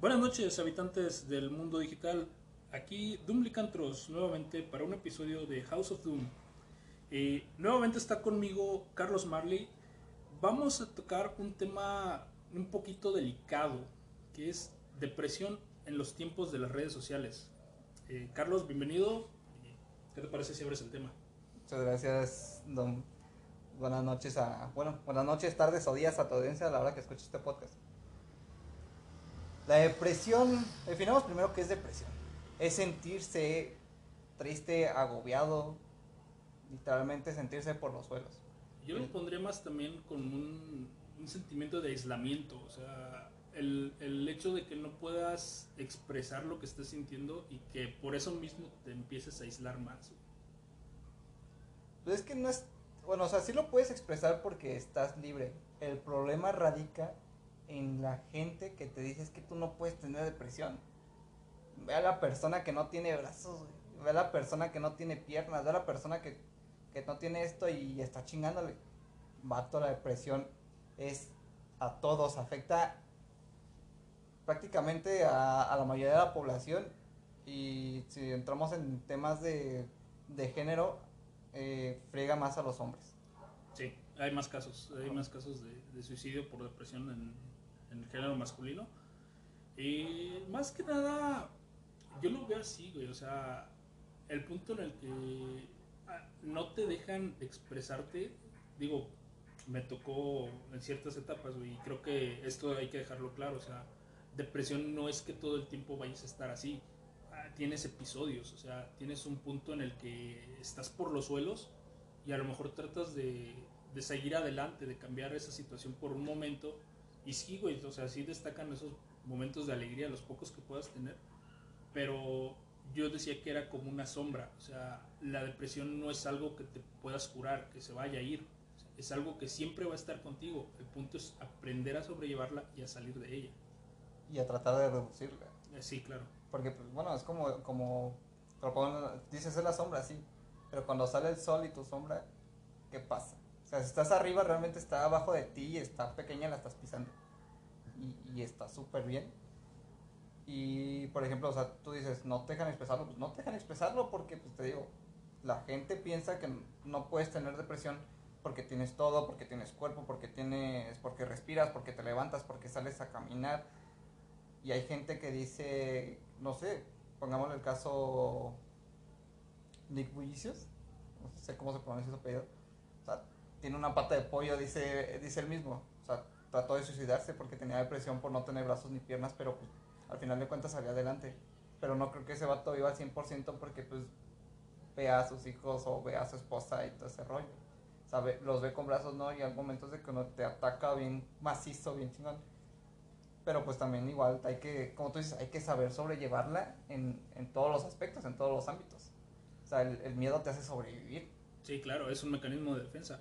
Buenas noches, habitantes del mundo digital. Aquí Doom Licantros, nuevamente para un episodio de House of Doom. Eh, nuevamente está conmigo Carlos Marley. Vamos a tocar un tema un poquito delicado, que es depresión en los tiempos de las redes sociales. Eh, Carlos, bienvenido. ¿Qué te parece si abres el tema? Muchas gracias, don. Buenas noches a, bueno, buenas noches, tardes o días a tu audiencia a la hora que escuches este podcast. La depresión, definamos primero qué es depresión. Es sentirse triste, agobiado, literalmente sentirse por los suelos. Yo lo pondría más también con un, un sentimiento de aislamiento, o sea, el, el, hecho de que no puedas expresar lo que estás sintiendo y que por eso mismo te empieces a aislar más. Pues es que no es, bueno, o sea, sí lo puedes expresar porque estás libre. El problema radica en la gente que te dice es que tú no puedes tener depresión. Ve a la persona que no tiene brazos, ve a la persona que no tiene piernas, ve a la persona que, que no tiene esto y está chingándole. Vato, la depresión es a todos, afecta prácticamente a, a, la mayoría de la población y si entramos en temas de, de género, eh, friega más a los hombres. Sí, hay más casos, hay más casos de, de suicidio por depresión en, en, el género masculino. Y más que nada, yo lo veo así, güey, o sea, el punto en el que no te dejan expresarte, digo, me tocó en ciertas etapas, güey, y creo que esto hay que dejarlo claro, o sea, depresión no es que todo el tiempo vayas a estar así, tienes episodios, o sea, tienes un punto en el que estás por los suelos y a lo mejor tratas de, de seguir adelante, de cambiar esa situación por un momento. Y sí, güey, o sea, sí destacan esos momentos de alegría, los pocos que puedas tener. Pero yo decía que era como una sombra, o sea, la depresión no es algo que te puedas curar, que se vaya a ir. Es algo que siempre va a estar contigo. El punto es aprender a sobrellevarla y a salir de ella. Y a tratar de reducirla. Sí, claro. Porque, pues, bueno, es como, como dices, es la sombra, sí. Pero cuando sale el sol y tu sombra, ¿qué pasa? O sea, si estás arriba, realmente está abajo de ti y está pequeña, la estás pisando. Y, y está súper bien. Y, por ejemplo, o sea, tú dices, no te dejan expresarlo. Pues no te dejan expresarlo porque, pues te digo, la gente piensa que no puedes tener depresión porque tienes todo, porque tienes cuerpo, porque tienes, porque respiras, porque te levantas, porque sales a caminar. Y hay gente que dice, no sé, pongamos el caso Nick Bullicios, no sé cómo se pronuncia su apellido. O sea, tiene una pata de pollo, dice, dice él mismo. O sea, trató de suicidarse porque tenía depresión por no tener brazos ni piernas, pero pues al final de cuentas salió adelante. Pero no creo que ese vato viva al 100% porque pues ve a sus hijos o ve a su esposa y todo ese rollo. Sabe, los ve con brazos, ¿no? Y hay momentos de que uno te ataca bien macizo, bien chingón. Pero pues también igual hay que, como tú dices, hay que saber sobrellevarla en, en todos los aspectos, en todos los ámbitos. O sea, el, el miedo te hace sobrevivir. Sí, claro, es un mecanismo de defensa.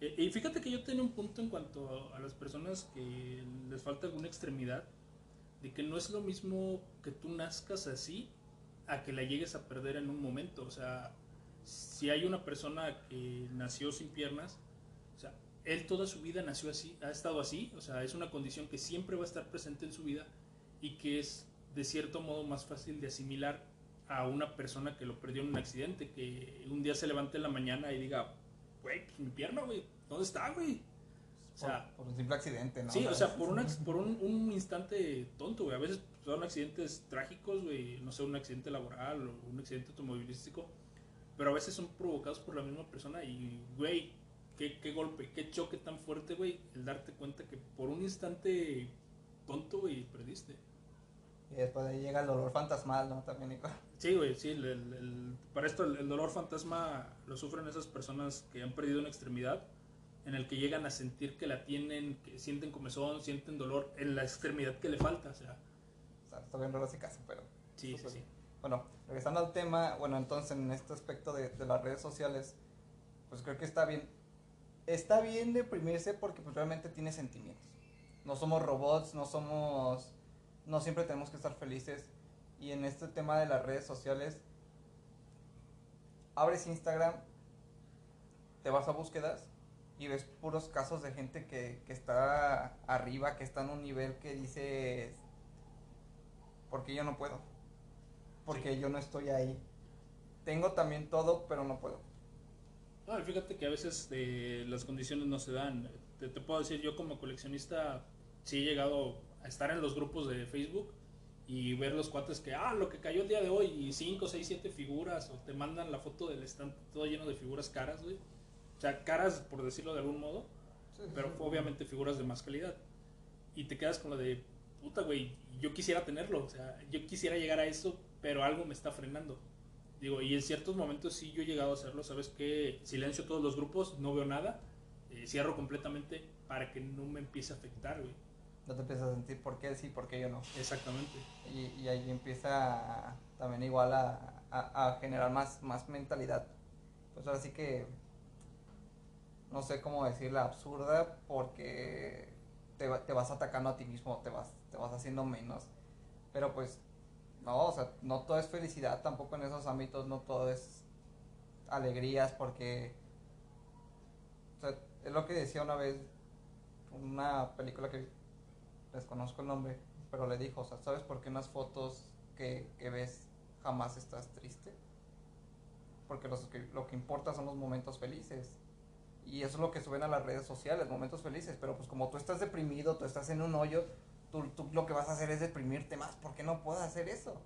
Y fíjate que yo tenía un punto en cuanto a las personas que les falta alguna extremidad, de que no es lo mismo que tú nazcas así a que la llegues a perder en un momento. O sea, si hay una persona que nació sin piernas, o sea, él toda su vida nació así, ha estado así, o sea, es una condición que siempre va a estar presente en su vida y que es de cierto modo más fácil de asimilar a una persona que lo perdió en un accidente, que un día se levante en la mañana y diga, güey, pues mi pierna, güey, ¿dónde está, güey? O sea, por, por, un simple accidente, ¿no? Sí, o sea, por, una, por un, un, instante tonto, güey. A veces son accidentes trágicos, güey, no sé, un accidente laboral o un accidente automovilístico, pero a veces son provocados por la misma persona y, güey, qué, qué golpe, qué choque tan fuerte, güey, el darte cuenta que por un instante tonto, güey, perdiste. Y después de ahí llega el dolor fantasmal, ¿no? También, Nico. Sí, güey, sí. El, el, el, para esto, el, el, dolor fantasma lo sufren esas personas que han perdido una extremidad, en el que llegan a sentir que la tienen, que sienten comezón, sienten dolor en la extremidad que le falta, o sea. O sea, está bien raro ese caso, pero. Sí, sí, sí. Bueno, regresando al tema, bueno, entonces en este aspecto de, de las redes sociales, pues creo que está bien. Está bien deprimirse porque pues, realmente tiene sentimientos. No somos robots, no somos no siempre tenemos que estar felices. Y en este tema de las redes sociales, abres Instagram, te vas a búsquedas y ves puros casos de gente que, que está arriba, que está en un nivel que dices, porque yo no puedo. Porque yo no estoy ahí. Tengo también todo, pero no puedo. No, fíjate que a veces eh, las condiciones no se dan. Te, te, puedo decir, yo como coleccionista sí he llegado estar en los grupos de Facebook y ver los cuates que, ah, lo que cayó el día de hoy, y 5, 6, 7 figuras, o te mandan la foto del stand todo lleno de figuras caras, güey. O sea, caras, por decirlo de algún modo, sí, pero sí. obviamente figuras de más calidad. Y te quedas con lo de, puta, güey, yo quisiera tenerlo, o sea, yo quisiera llegar a eso, pero algo me está frenando. Digo, y en ciertos momentos sí yo he llegado a hacerlo, ¿sabes qué? Silencio todos los grupos, no veo nada, eh, cierro completamente para que no me empiece a afectar, güey. No te empiezas a sentir por qué sí, por qué yo no. Exactamente. Y, y ahí empieza a, también igual a, a, a, generar más, más mentalidad. Pues ahora sí que, no sé cómo decirla, absurda, porque te, te vas atacando a ti mismo, te vas, te vas haciendo menos. Pero pues no, o sea, no todo es felicidad tampoco en esos ámbitos, no todo es alegrías, porque, o sea, es lo que decía una vez, una película que desconozco el nombre, pero le dijo, o sea, ¿sabes por qué en las fotos que, que ves jamás estás triste? Porque los que, lo que importa son los momentos felices. Y eso es lo que suben a las redes sociales, momentos felices. Pero pues como tú estás deprimido, tú estás en un hoyo, tú, tú, lo que vas a hacer es deprimirte más. ¿Por qué no puedo hacer eso?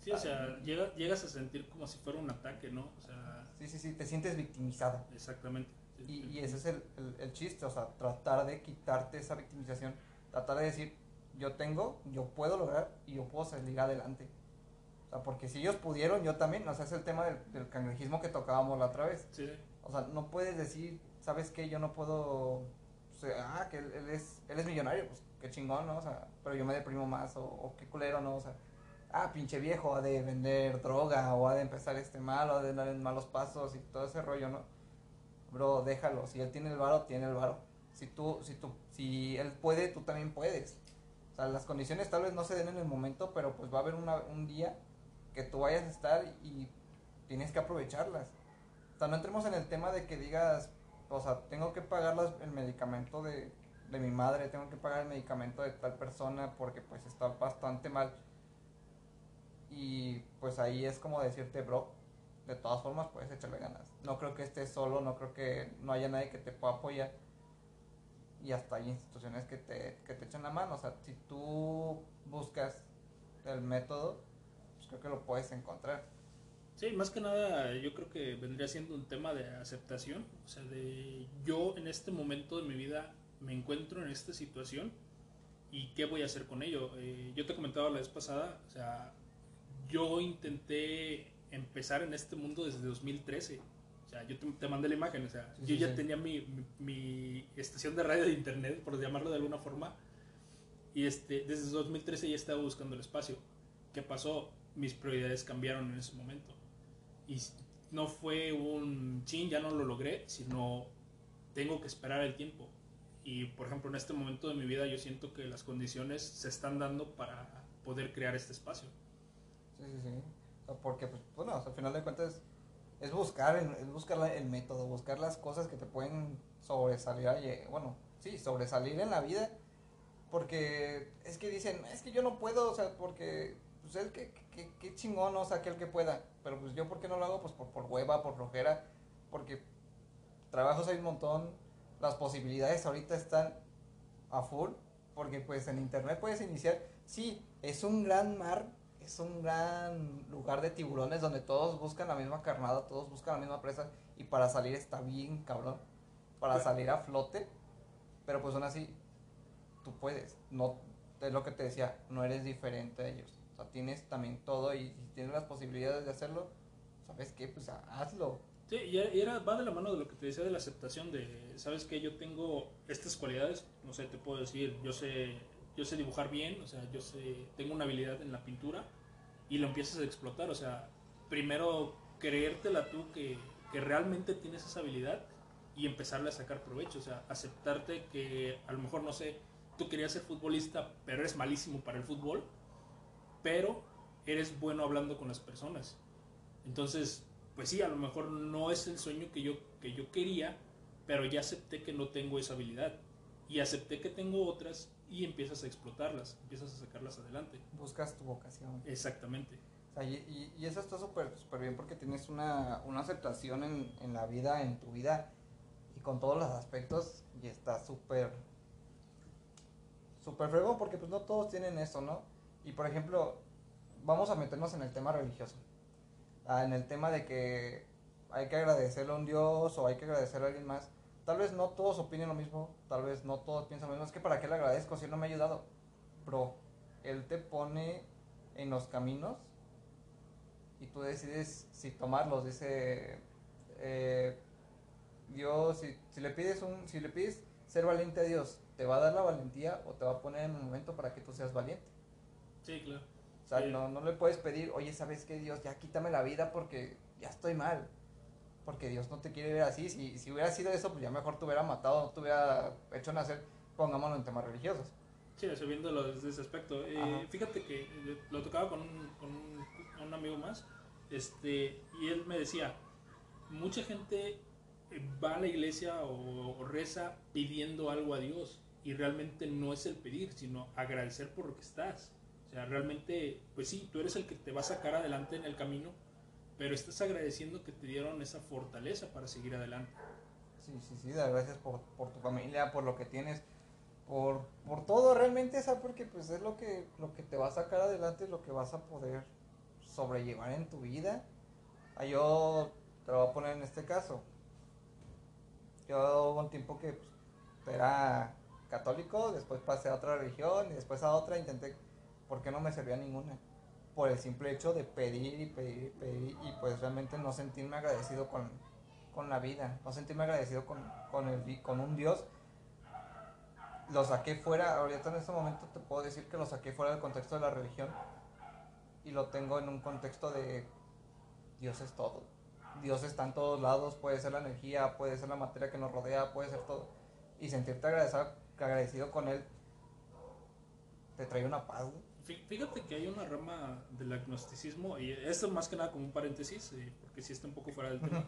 Sí, o sea, llega, llegas a sentir como si fuera un ataque, ¿no? O sea... Sí, sí, sí, te sientes victimizado. Exactamente. Y, y ese es el, el, el, chiste, o sea, tratar de quitarte esa victimización, tratar de decir, yo tengo, yo puedo lograr y yo puedo salir adelante. O sea, porque si ellos pudieron, yo también, o sea, es el tema del, del cangrejismo que tocábamos la otra vez. Sí. O sea, no puedes decir, ¿sabes qué? Yo no puedo, o sea, ah, que él, él, es, él es millonario, pues qué chingón, ¿no? O sea, pero yo me deprimo más, o, o qué culero, ¿no? O sea, ah, pinche viejo, ha de vender droga, o ha de empezar este mal, o ha de dar en malos pasos y todo ese rollo, ¿no? Bro, déjalo, si él tiene el varo, tiene el varo. Si tú, si tú, si él puede, tú también puedes. O sea, las condiciones tal vez no se den en el momento, pero pues va a haber una, un día que tú vayas a estar y tienes que aprovecharlas. O sea, no entremos en el tema de que digas, o sea, tengo que pagar las, el medicamento de, de mi madre, tengo que pagar el medicamento de tal persona porque pues está bastante mal. Y pues ahí es como decirte, bro, de todas formas puedes echarle ganas. No creo que estés solo, no creo que no haya nadie que te pueda apoyar. Y hasta hay instituciones que te, que te echan la mano. O sea, si tú buscas el método, pues creo que lo puedes encontrar. Sí, más que nada yo creo que vendría siendo un tema de aceptación. O sea, de yo en este momento de mi vida me encuentro en esta situación y qué voy a hacer con ello. Eh, yo te comentaba la vez pasada, o sea, yo intenté empezar en este mundo desde 2013. O sea, yo te, te mandé la imagen, o sea, sí, yo sí, ya sí. tenía mi, mi, mi, estación de radio de internet, por llamarlo de alguna forma, y este, desde 2013 ya estaba buscando el espacio. ¿Qué pasó? Mis prioridades cambiaron en ese momento. Y no fue un chin, ya no lo logré, sino tengo que esperar el tiempo. Y por ejemplo, en este momento de mi vida yo siento que las condiciones se están dando para poder crear este espacio. Sí, sí, sí. Porque, pues, bueno, al final de cuentas es buscar, es buscar el método, buscar las cosas que te pueden sobresalir, bueno, sí, sobresalir en la vida, porque es que dicen, es que yo no puedo, o sea, porque, pues que, chingón, o sea, que el que pueda, pero pues yo, ¿por qué no lo hago? Pues por, por hueva, por flojera, porque trabajos hay un montón, las posibilidades ahorita están a full, porque pues en internet puedes iniciar, sí, es un gran mar es un gran lugar de tiburones donde todos buscan la misma carnada, todos buscan la misma presa y para salir está bien cabrón, para salir a flote, pero pues aún así tú puedes, no es lo que te decía, no eres diferente a ellos, o sea, tienes también todo y si tienes las posibilidades de hacerlo, ¿sabes qué? Pues hazlo. Sí, y era, va de la mano de lo que te decía de la aceptación de, ¿sabes qué? Yo tengo estas cualidades, no sé, te puedo decir, yo sé yo sé dibujar bien, o sea, yo sé, tengo una habilidad en la pintura y lo empiezas a explotar, o sea, primero creértela tú que, que realmente tienes esa habilidad y empezarle a sacar provecho, o sea, aceptarte que a lo mejor, no sé, tú querías ser futbolista, pero eres malísimo para el fútbol, pero eres bueno hablando con las personas. Entonces, pues sí, a lo mejor no es el sueño que yo, que yo quería, pero ya acepté que no tengo esa habilidad y acepté que tengo otras y empiezas a explotarlas, empiezas a sacarlas adelante. Buscas tu vocación. Exactamente. O sea, y, y, eso está súper súper bien porque tienes una, una aceptación en, en la vida, en tu vida y con todos los aspectos y está súper súper fregón porque pues no todos tienen eso, ¿no? Y por ejemplo, vamos a meternos en el tema religioso. Ah, en el tema de que hay que agradecerle a un Dios o hay que agradecerle a alguien más. Tal vez no todos opinen lo mismo, tal vez no todos piensan lo mismo. Es que para qué le agradezco si él no me ha ayudado. Bro, él te pone en los caminos y tú decides si tomarlos. Dice eh, Dios, si, si, le pides un, si le pides ser valiente a Dios, ¿te va a dar la valentía o te va a poner en un momento para que tú seas valiente? Sí, claro. O sea, Sí. no, no le puedes pedir, oye, ¿sabes qué, Dios? Ya quítame la vida porque ya estoy mal. Porque Dios no te quiere ver así. Si, si hubiera sido eso, pues ya mejor te hubiera matado, no te hubiera hecho nacer, pongámoslo en temas religiosos. Sí, eso viéndolo desde ese aspecto. Eh, fíjate que eh, lo tocaba con, un, con un, un amigo más, este, y él me decía, mucha gente eh, va a la iglesia o, o reza pidiendo algo a Dios, y realmente no es el pedir, sino agradecer por lo que estás. O sea, realmente, pues sí, tú eres el que te va a sacar adelante en el camino, pero estás agradeciendo que te dieron esa fortaleza para seguir adelante. Sí, sí, sí, gracias por, por tu familia, por lo que tienes, por, por todo realmente, ¿sabes? Porque pues es lo que, lo que te va a sacar adelante, lo que vas a poder sobrellevar en tu vida. Ah, yo te lo voy a poner en este caso. Yo hubo un tiempo que pues, era católico, después pasé a otra religión y después a otra intenté, porque no me servía ninguna. Por el simple hecho de pedir y pedir y pedir y pues realmente no sentirme agradecido con, con la vida, no sentirme agradecido con, con, el, con un Dios. Lo saqué fuera, ahorita en este momento te puedo decir que lo saqué fuera del contexto de la religión y lo tengo en un contexto de Dios es todo. Dios está en todos lados, puede ser la energía, puede ser la materia que nos rodea, puede ser todo. Y sentirte agradecido, agradecido con Él te trae una paz. Fí- Fíjate que hay una rama del agnosticismo, y esto más que nada como un paréntesis, eh, porque sí está un poco fuera del tema,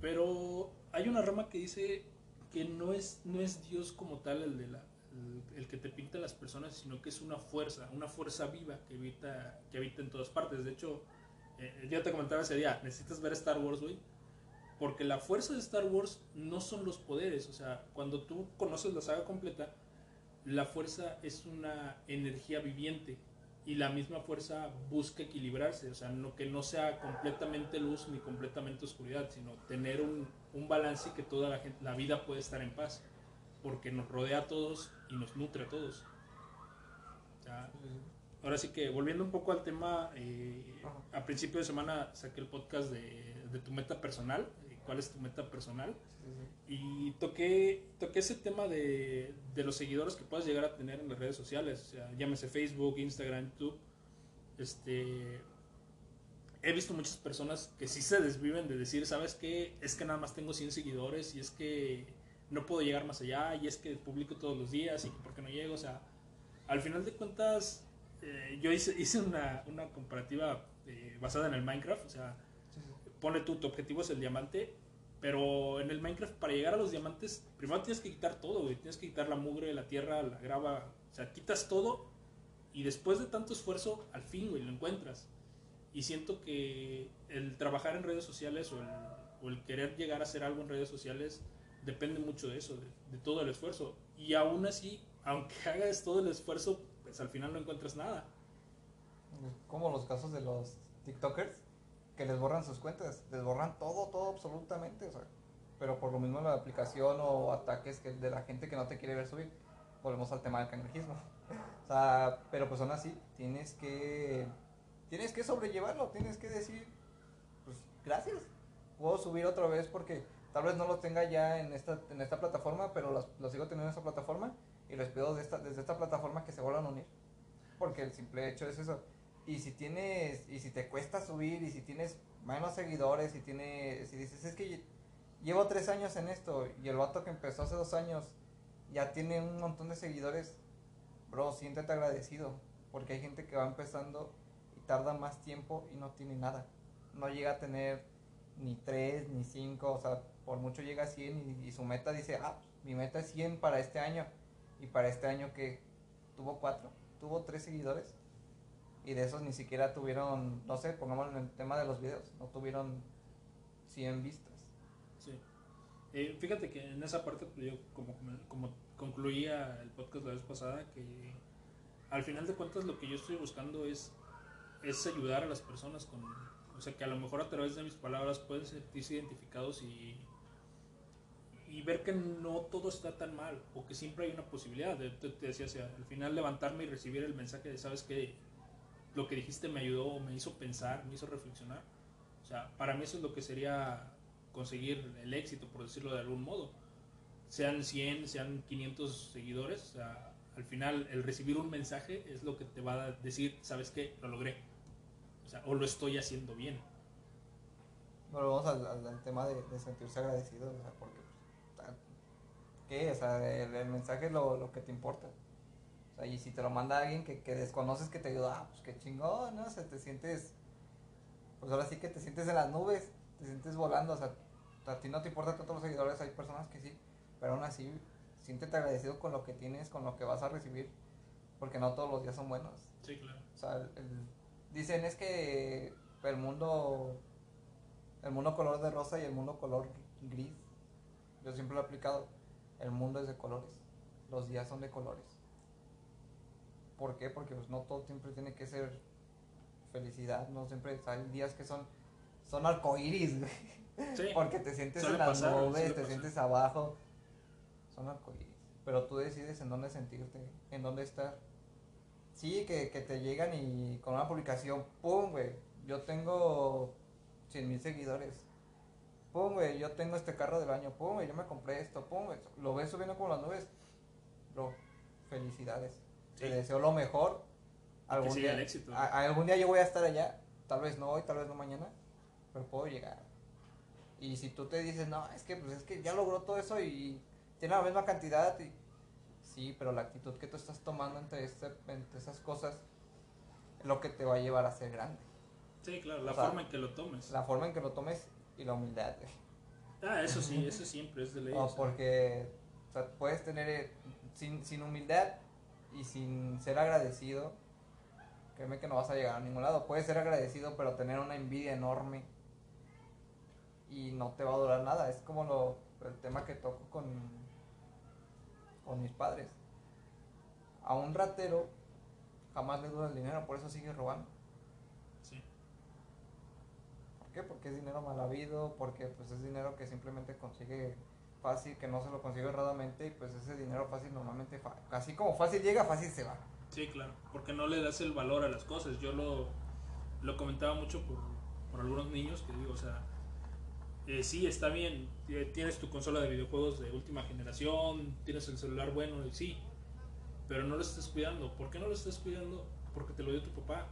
pero hay una rama que dice que no es, no es Dios como tal el, de la, el, el que te pinta a las personas, sino que es una fuerza, una fuerza viva que habita, que habita en todas partes. De hecho, eh, yo te comentaba ese día, necesitas ver Star Wars, güey, porque la fuerza de Star Wars no son los poderes, o sea, cuando tú conoces la saga completa, la fuerza es una energía viviente y la misma fuerza busca equilibrarse, o sea, no, que no sea completamente luz ni completamente oscuridad, sino tener un, un balance y que toda la, gente, la vida puede estar en paz, porque nos rodea a todos y nos nutre a todos. O sea, ahora sí que volviendo un poco al tema, eh, a principio de semana saqué el podcast de, de tu meta personal, cuál es tu meta personal. Sí, sí, Y toqué, toqué ese tema de, de los seguidores que puedas llegar a tener en las redes sociales, o sea, llámese Facebook, Instagram, YouTube. Este, he visto muchas personas que sí se desviven de decir, ¿sabes qué? Es que nada más tengo 100 seguidores y es que no puedo llegar más allá y es que publico todos los días y que por qué no llego, o sea, al final de cuentas, eh, yo hice, hice una, una comparativa eh, basada en el Minecraft, o sea, ponle tú, tu objetivo es el diamante, pero en el Minecraft para llegar a los diamantes, primero tienes que quitar todo, güey. Tienes que quitar la mugre, la tierra, la grava, o sea, quitas todo y después de tanto esfuerzo, al fin, güey, lo encuentras. Y siento que el trabajar en redes sociales o el, o el querer llegar a hacer algo en redes sociales depende mucho de eso, de, de todo el esfuerzo. Y aún así, aunque hagas todo el esfuerzo, pues al final no encuentras nada. Como los casos de los TikTokers que les borran sus cuentas, les borran todo, todo absolutamente, o sea, pero por lo mismo la aplicación o ataques que de la gente que no te quiere ver subir, volvemos al tema del cangrejismo. O sea, pero pues aún así tienes que tienes que sobrellevarlo, tienes que decir pues gracias. Puedo subir otra vez porque tal vez no lo tenga ya en esta en esta plataforma, pero los- lo sigo teniendo en esta plataforma y les pido de esta, desde esta plataforma que se vuelvan a unir. Porque el simple hecho es eso. Y si tienes, y si te cuesta subir, y si tienes menos seguidores, y tienes, si dices, es que lle- llevo tres años en esto, y el vato que empezó hace dos años ya tiene un montón de seguidores, bro, siéntete agradecido, porque hay gente que va empezando y tarda más tiempo y no tiene nada. No llega a tener ni tres, ni cinco, o sea, por mucho llega a 100 y, y su meta dice, ah, mi meta es 100 para este año, y para este año que tuvo cuatro, tuvo tres seguidores. Y de esos ni siquiera tuvieron, no sé, pongamos en el tema de los videos, no tuvieron 100 vistas. Sí. Eh, fíjate que en esa parte, pues, yo como, como concluía el podcast la vez pasada, que al final de cuentas lo que yo estoy buscando es, es ayudar a las personas con, o sea, que a lo mejor a través de mis palabras pueden sentirse identificados y, y ver que no todo está tan mal, o que siempre hay una posibilidad. Te, te decía, o sea, al final levantarme y recibir el mensaje de, sabes que lo que dijiste me ayudó, me hizo pensar, me hizo reflexionar. O sea, para mí eso es lo que sería conseguir el éxito, por decirlo de algún modo. Sean 100, sean 500 seguidores, o sea, al final el recibir un mensaje es lo que te va a decir, ¿sabes qué? Lo logré. O sea, o lo estoy haciendo bien. Bueno, vamos al, tema de, de sentirse agradecido, o sea, porque, pues, ¿qué? O sea, el, el mensaje es lo, lo que te importa. Sea, y si te lo manda alguien que, que desconoces que te ayuda, ah, pues qué chingón, ¿no? O sea, te sientes, pues ahora sí que te sientes en las nubes, te sientes volando, o sea, a ti no te importa tanto los seguidores, hay personas que sí, pero aún así, siéntete agradecido con lo que tienes, con lo que vas a recibir, porque no todos los días son buenos. Sí, claro. O sea, el- el- dicen es que el mundo, el mundo color de rosa y el mundo color gris. Yo siempre lo he aplicado. El mundo es de colores. Los días son de colores. ¿Por qué? Porque pues no todo siempre tiene que ser felicidad. No siempre hay días que son son arcoíris, güey. Sí. Porque te sientes Suele en las pasar, nubes, te sientes abajo. Son arcoíris. Pero tú decides en dónde sentirte, en dónde estar. Sí, que, que te llegan y con una publicación, ¡pum, güey! Yo tengo 100 mil seguidores. ¡Pum, güey! Yo tengo este carro del año. ¡Pum, güey! Yo me compré esto. ¡Pum, güey! Lo ves subiendo como las nubes. Bro, felicidades. Te Sí. deseo lo mejor. Algún siga día, el éxito. a- algún día yo voy a estar allá. Tal vez no hoy, tal vez no mañana. Pero puedo llegar. Y si tú te dices, no, es que, pues, es que ya logró todo eso y tiene la misma cantidad. Y... Sí, pero la actitud que tú estás tomando entre, este- entre esas cosas es lo que te va a llevar a ser grande. Sí, claro, la O sea, forma en que lo tomes. La forma en que lo tomes y la humildad. güey. Ah, eso sí, eso siempre es de ley. No, porque o sea, puedes tener, eh, sin, sin humildad y sin ser agradecido, créeme que no vas a llegar a ningún lado. Puedes ser agradecido, pero tener una envidia enorme y no te va a durar nada. Es como lo, el tema que toco con, con mis padres. A un ratero jamás le dura el dinero, por eso sigue robando. sí. ¿Por qué? Porque es dinero mal habido, porque pues es dinero que simplemente consigue fácil, que no se lo consigue erradamente y pues ese dinero fácil normalmente, así como fácil llega, fácil se va. Sí, claro, porque no le das el valor a las cosas. Yo lo, lo comentaba mucho por, por algunos niños que digo, o sea, eh, sí, está bien, eh, tienes tu consola de videojuegos de última generación, tienes el celular bueno, y sí, pero no lo estás cuidando. ¿Por qué no lo estás cuidando? Porque te lo dio tu papá,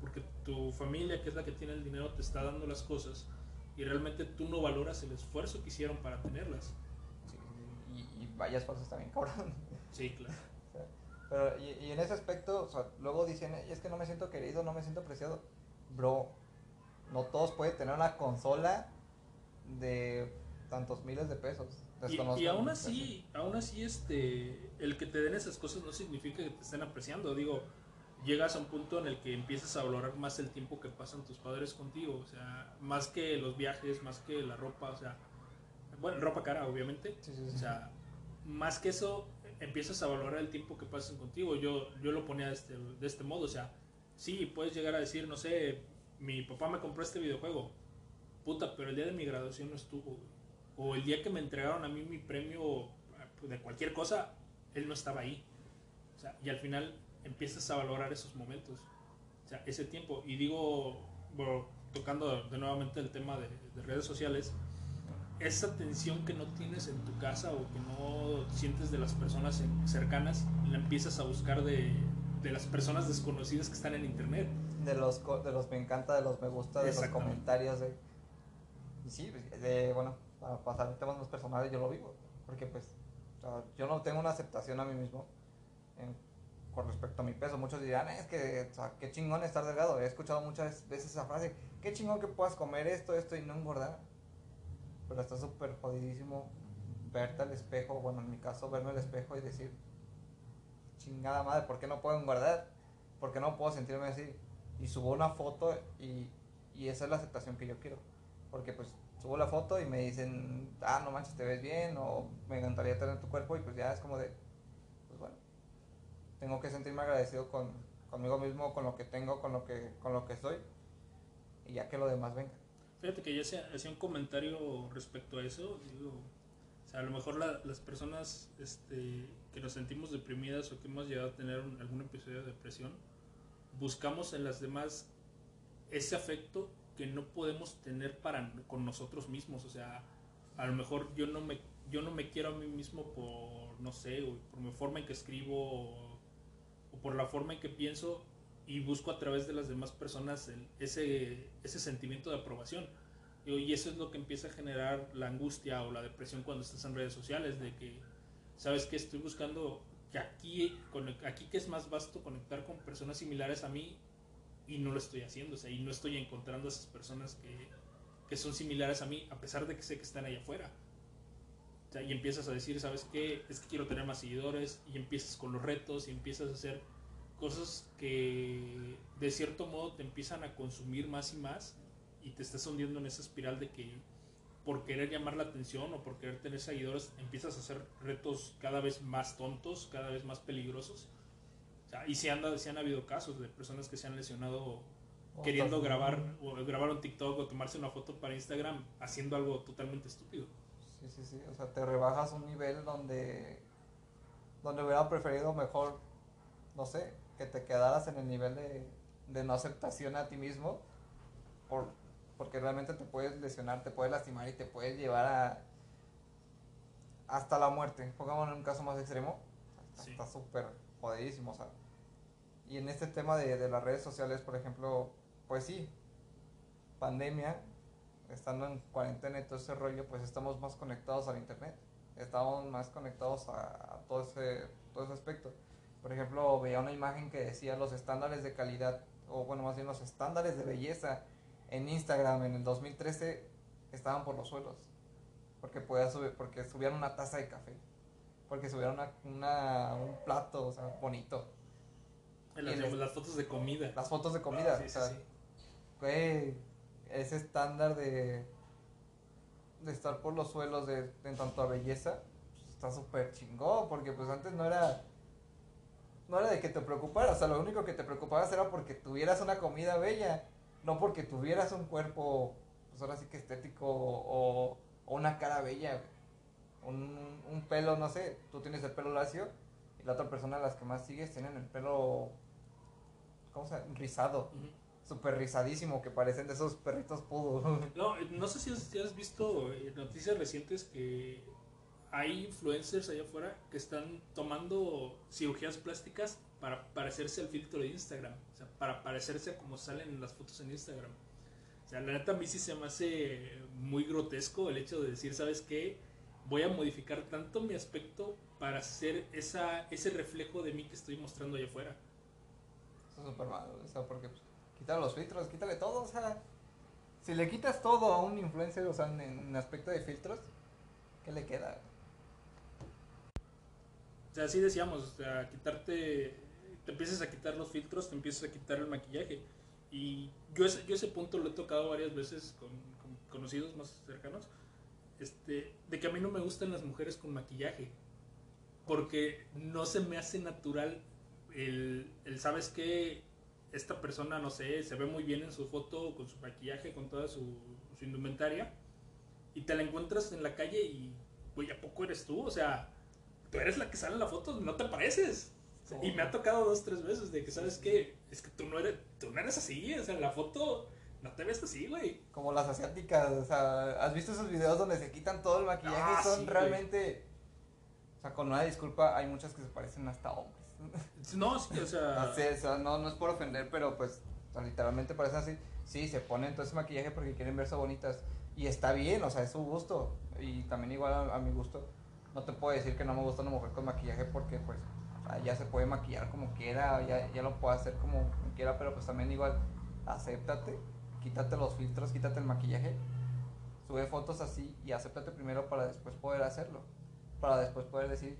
porque tu familia, que es la que tiene el dinero, te está dando las cosas y realmente tú no valoras el esfuerzo que hicieron para tenerlas. Sí, y, y vaya esfuerzos también, cabrón. Sí, claro. O sea, pero y, y en ese aspecto, o sea, luego dicen, "Ey, es que no me siento querido, no me siento apreciado. Bro, no todos pueden tener una consola de tantos miles de pesos. Y, aún así, aún así, este, el que te den esas cosas no significa que te estén apreciando. Digo, llegas a un punto en el que empiezas a valorar más el tiempo que pasan tus padres contigo. O sea, más que los viajes, más que la ropa, o sea, bueno, ropa cara, obviamente. Sí, sí, sí. O sea, más que eso, empiezas a valorar el tiempo que pasan contigo. Yo, yo lo ponía de este, de este modo, o sea, sí, puedes llegar a decir, no sé, mi papá me compró este videojuego. Puta, pero el día de mi graduación no estuvo. O el día que me entregaron a mí mi premio pues, de cualquier cosa, él no estaba ahí. O sea, y al final empiezas a valorar esos momentos. O sea, ese tiempo. Y digo, bueno, tocando de nuevamente el tema de, de redes sociales, esa tensión que no tienes en tu casa o que no sientes de las personas cercanas, la empiezas a buscar de, de las personas desconocidas que están en internet. de los de los me encanta, de los me gusta, de los comentarios de y sí, pues, de, bueno, para pasar a temas más personales yo lo vivo, porque pues yo no tengo una aceptación a mí mismo en- con respecto a mi peso. Muchos dirán, "Eh, es que o sea, qué chingón estar delgado. He escuchado muchas veces esa frase, qué chingón que puedas comer esto, esto y no engordar. Pero está súper jodidísimo verte al espejo, bueno, en mi caso, verme al espejo y decir, chingada madre, ¿por qué no puedo engordar? ¿Por qué no puedo sentirme así? Y subo una foto y, y esa es la aceptación que yo quiero. Porque pues subo la foto y me dicen, ah, no manches, te ves bien, o me encantaría tener tu cuerpo, y pues ya es como de, pues bueno, tengo que sentirme agradecido con, conmigo mismo, con lo que tengo, con lo que, con lo que soy, y ya que lo demás venga. Fíjate que yo hacía, un comentario respecto a eso, digo, o sea, a lo mejor la- las personas este, que nos sentimos deprimidas o que hemos llegado a tener algún episodio de depresión, buscamos en las demás ese afecto que no podemos tener para con nosotros mismos, o sea, a lo mejor yo no me yo no me quiero a mí mismo por no sé, por mi forma en que escribo o por la forma en que pienso y busco a través de las demás personas ese ese sentimiento de aprobación. Y eso es lo que empieza a generar la angustia o la depresión cuando estás en redes sociales, de que, ¿sabes que Estoy buscando que aquí, aquí que es más vasto, conectar con personas similares a mí y no lo estoy haciendo, o sea, y no estoy encontrando a esas personas que, que son similares a mí, a pesar de que sé que están allá afuera. Y empiezas a decir, ¿sabes qué? Es que quiero tener más seguidores, y empiezas con los retos, y empiezas a hacer cosas que de cierto modo te empiezan a consumir más y más, y te estás hundiendo en esa espiral de que por querer llamar la atención o por querer tener seguidores empiezas a hacer retos cada vez más tontos, cada vez más peligrosos. O sea, y si han, sí han habido casos de personas que se han lesionado O queriendo grabar o grabar un TikTok o tomarse una foto para Instagram haciendo algo totalmente estúpido. Sí, sí, sí. O sea, te rebajas un nivel donde, donde hubiera preferido mejor, no sé, que te quedaras en el nivel de, de no aceptación a ti mismo, por, porque realmente te puedes lesionar, te puedes lastimar y te puedes llevar a hasta la muerte. Pongamos en un caso más extremo, Sí. está súper jodidísimo, o sea. Y en este tema de, de las redes sociales, por ejemplo, pues sí, pandemia, estando en cuarentena y todo ese rollo, pues estamos más conectados al internet. Estamos más conectados a, a todo, ese, todo ese aspecto. Por ejemplo, veía una imagen que decía los estándares de calidad, o bueno, más bien los estándares de belleza en Instagram en el 2013 estaban por los suelos. Porque, podía subir, porque subían una taza de café. Porque subían una, una- un plato, o sea, bonito. Las, el- fotos de comida. Las fotos de comida. Sí, o sí, sea, sí. güey, ese estándar de, de estar por los suelos de, en tanto a belleza pues, está súper chingón, porque pues antes no era no era de que te preocuparas, o sea, lo único que te preocupabas era porque tuvieras una comida bella, no porque tuvieras un cuerpo, pues ahora sí que estético o, o una cara bella, un, un pelo, no sé, tú tienes el pelo lacio y la otra persona, las que más sigues, tienen el pelo, ¿cómo se llama? Rizado Ujú. súper rizadísimo que parecen de esos perritos pudos. No, no sé si has, si has visto eh, noticias recientes que hay influencers allá afuera que están tomando cirugías plásticas para parecerse al filtro de Instagram. O sea, para parecerse a como salen en las fotos en Instagram. O sea, la neta a mí sí se me hace muy grotesco el hecho de decir, ¿sabes qué? Voy a modificar tanto mi aspecto para ser esa, ese reflejo de mí que estoy mostrando allá afuera. Eso es súper malo, o sea, porque pues, quítale los filtros, quítale todo, o sea, si le quitas todo a un influencer, o sea, en, en aspecto de filtros, ¿qué le queda? Sea, así decíamos, o sea, quitarte, te empiezas a quitar los filtros, te empiezas a quitar el maquillaje. Y yo ese, yo ese punto lo he tocado varias veces con, con conocidos más cercanos, este, de que a mí no me gustan las mujeres con maquillaje, porque no se me hace natural el, el ¿sabes qué? Esta persona, no sé, se ve muy bien en su foto, con su maquillaje, con toda su, su indumentaria, y te la encuentras en la calle y, güey, ¿a poco eres tú? O sea, tú eres la que sale en la foto, no te pareces. O sea, Y me ha tocado dos, tres veces de que, ¿sabes qué? Es que tú no eres, tú no eres así, o sea, en la foto no te ves así, güey. Como las asiáticas, o sea, ¿has visto esos videos donde se quitan todo el maquillaje Ah, son sí, güey. realmente... O sea, con una disculpa, hay muchas que se parecen hasta hombres. No, sí, o sea, No sé, o sea, no, no es por ofender, pero pues literalmente parecen así. Sí, se ponen todo ese maquillaje porque quieren verse bonitas. Y está bien, o sea, es su gusto. Y también igual a, a mi gusto. No te puedo decir que no me gusta una mujer con maquillaje porque pues o sea, ya se puede maquillar como quiera, ya, ya lo puede hacer como quiera, pero pues también igual acéptate, quítate los filtros, quítate el maquillaje, sube fotos así y acéptate primero para después poder hacerlo. Para después poder decir,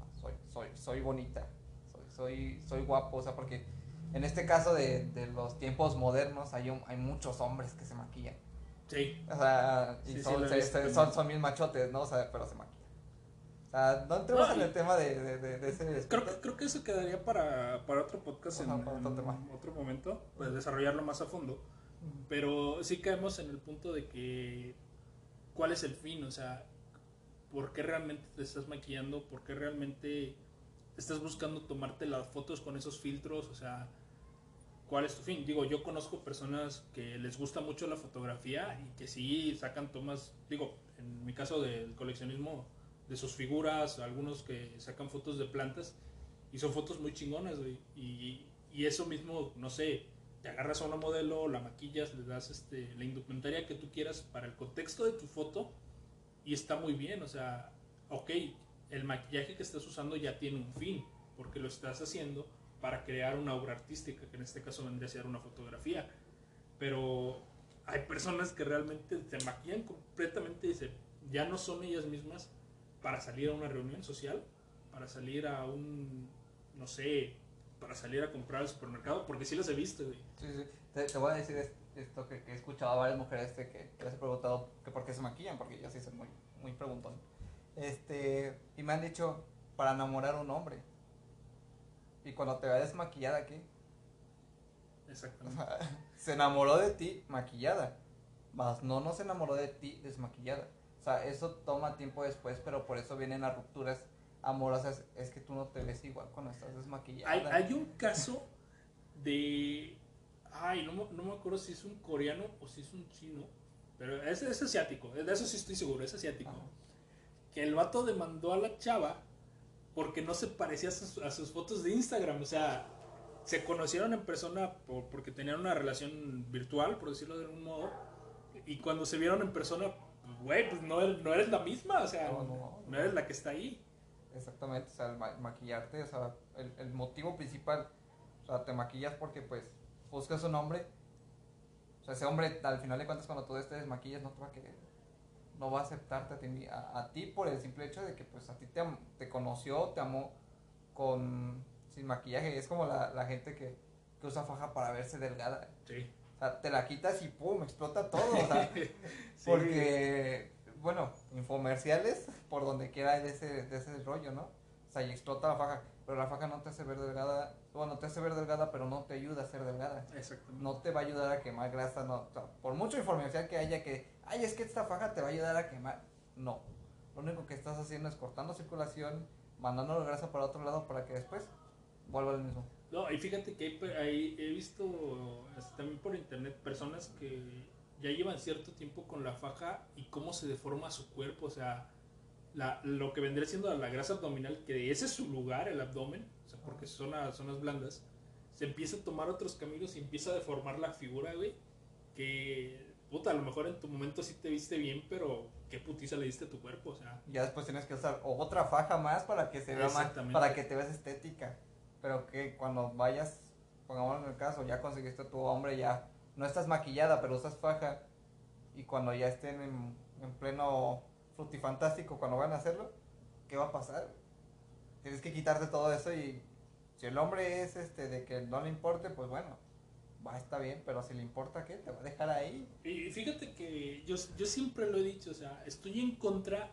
"Ah, soy, soy, soy bonita, soy, soy, soy guapo, o sea, porque en este caso de, de los tiempos modernos hay, un- hay muchos hombres que se maquillan. Sí. O sea, y Sí, sí, son, se- se- son, son bien machotes, ¿no? O sea, pero se maquillan. Sea, no entremos en el tema de, de, de, de ese Creo que, creo que eso quedaría para, para otro podcast en, Ajá, para otro en tema. otro momento, pues desarrollarlo más a fondo. Pero sí caemos en el punto de que, ¿cuál es el fin? O sea, ¿por qué realmente te estás maquillando? ¿Por qué realmente estás buscando tomarte las fotos con esos filtros? O sea, ¿cuál es tu fin? Digo, yo conozco personas que les gusta mucho la fotografía y que sí sacan tomas, digo, en mi caso del coleccionismo, de sus figuras, algunos que sacan fotos de plantas y son fotos muy chingonas, güey. Y, y eso mismo, no sé, te agarras a una modelo, la maquillas, le das este, la indumentaria que tú quieras para el contexto de tu foto y está muy bien, o sea, ok, el maquillaje que estás usando ya tiene un fin, porque lo estás haciendo para crear una obra artística, que en este caso vendría a ser una fotografía. Pero hay personas que realmente se maquillan completamente y se, ya no son ellas mismas para salir a una reunión social, para salir a un, no sé, para salir a comprar al supermercado, porque sí las he visto, güey. Sí, sí. Te, te voy a decir es- esto que, que he escuchado a varias mujeres este, que, que les he preguntado que por qué se maquillan, porque yo sí soy muy, muy preguntón. Este, y me han dicho, para enamorar a un hombre. Y cuando te vayas maquillada, ¿qué? Exactamente. se enamoró de ti maquillada, mas no, no se enamoró de ti desmaquillada. O sea, eso toma tiempo después, pero por eso vienen las rupturas amorosas. Es que tú no te ves igual cuando estás desmaquillada. Hay, hay un caso de. Ay, no, no me acuerdo si es un coreano o si es un chino. Pero es, es asiático, de eso sí estoy seguro, es asiático. Ajá. Que el vato demandó a la chava porque no se parecía a sus, a sus fotos de Instagram. O sea, se conocieron en persona por- porque tenían una relación virtual, por decirlo de algún modo. Y cuando se vieron en persona, güey, pues no eres, no eres la misma, o sea, No, no, no, no. eres la que está ahí. Exactamente, o sea, el ma- maquillarte, o sea, el, el motivo principal, o sea, te maquillas porque pues buscas un hombre, o sea, ese hombre al final de cuentas cuando tú te desmaquillas no te va a querer, no va a aceptarte a ti, a, a ti por el simple hecho de que pues a ti te, te conoció, te amó con, sin maquillaje, es como la, la gente que, que usa faja para verse delgada, Sí. Te la quitas y pum, explota todo, o sea, Sí. porque, bueno, infomerciales por donde quiera hay de ese, de ese rollo, ¿no? O sea, y explota la faja, pero la faja no te hace ver delgada, bueno, te hace ver delgada, pero no te ayuda a ser delgada. Exactamente. No te va a ayudar a quemar grasa, no. O sea, por mucho infomercial que haya que, ay, es que esta faja te va a ayudar a quemar. No. Lo único que estás haciendo es cortando circulación, mandando la grasa para otro lado para que después vuelva al mismo. No, y fíjate que hay, hay- he visto este, también por internet personas que ya llevan cierto tiempo con la faja y cómo se deforma su cuerpo, o sea, la, lo que vendría siendo la grasa abdominal, que ese es su lugar, el abdomen, o sea, porque son las zonas blandas, se empieza a tomar otros caminos y empieza a deformar la figura, güey, que, puta, a lo mejor en tu momento sí te viste bien, pero qué putiza le diste a tu cuerpo, o sea, Ya después tienes que usar otra faja más para que se vea más, para que te veas estética. Pero que cuando vayas, pongamos en el caso, ya conseguiste tu hombre, ya no estás maquillada, pero usas faja. Y cuando ya estén en, en pleno frutifantástico, cuando van a hacerlo, ¿qué va a pasar? Tienes que quitarte todo eso y si el hombre es este de que no le importe, pues bueno, va, está bien, pero si le importa, ¿qué? Te va a dejar ahí. Y fíjate que yo, yo siempre lo he dicho, o sea, estoy en contra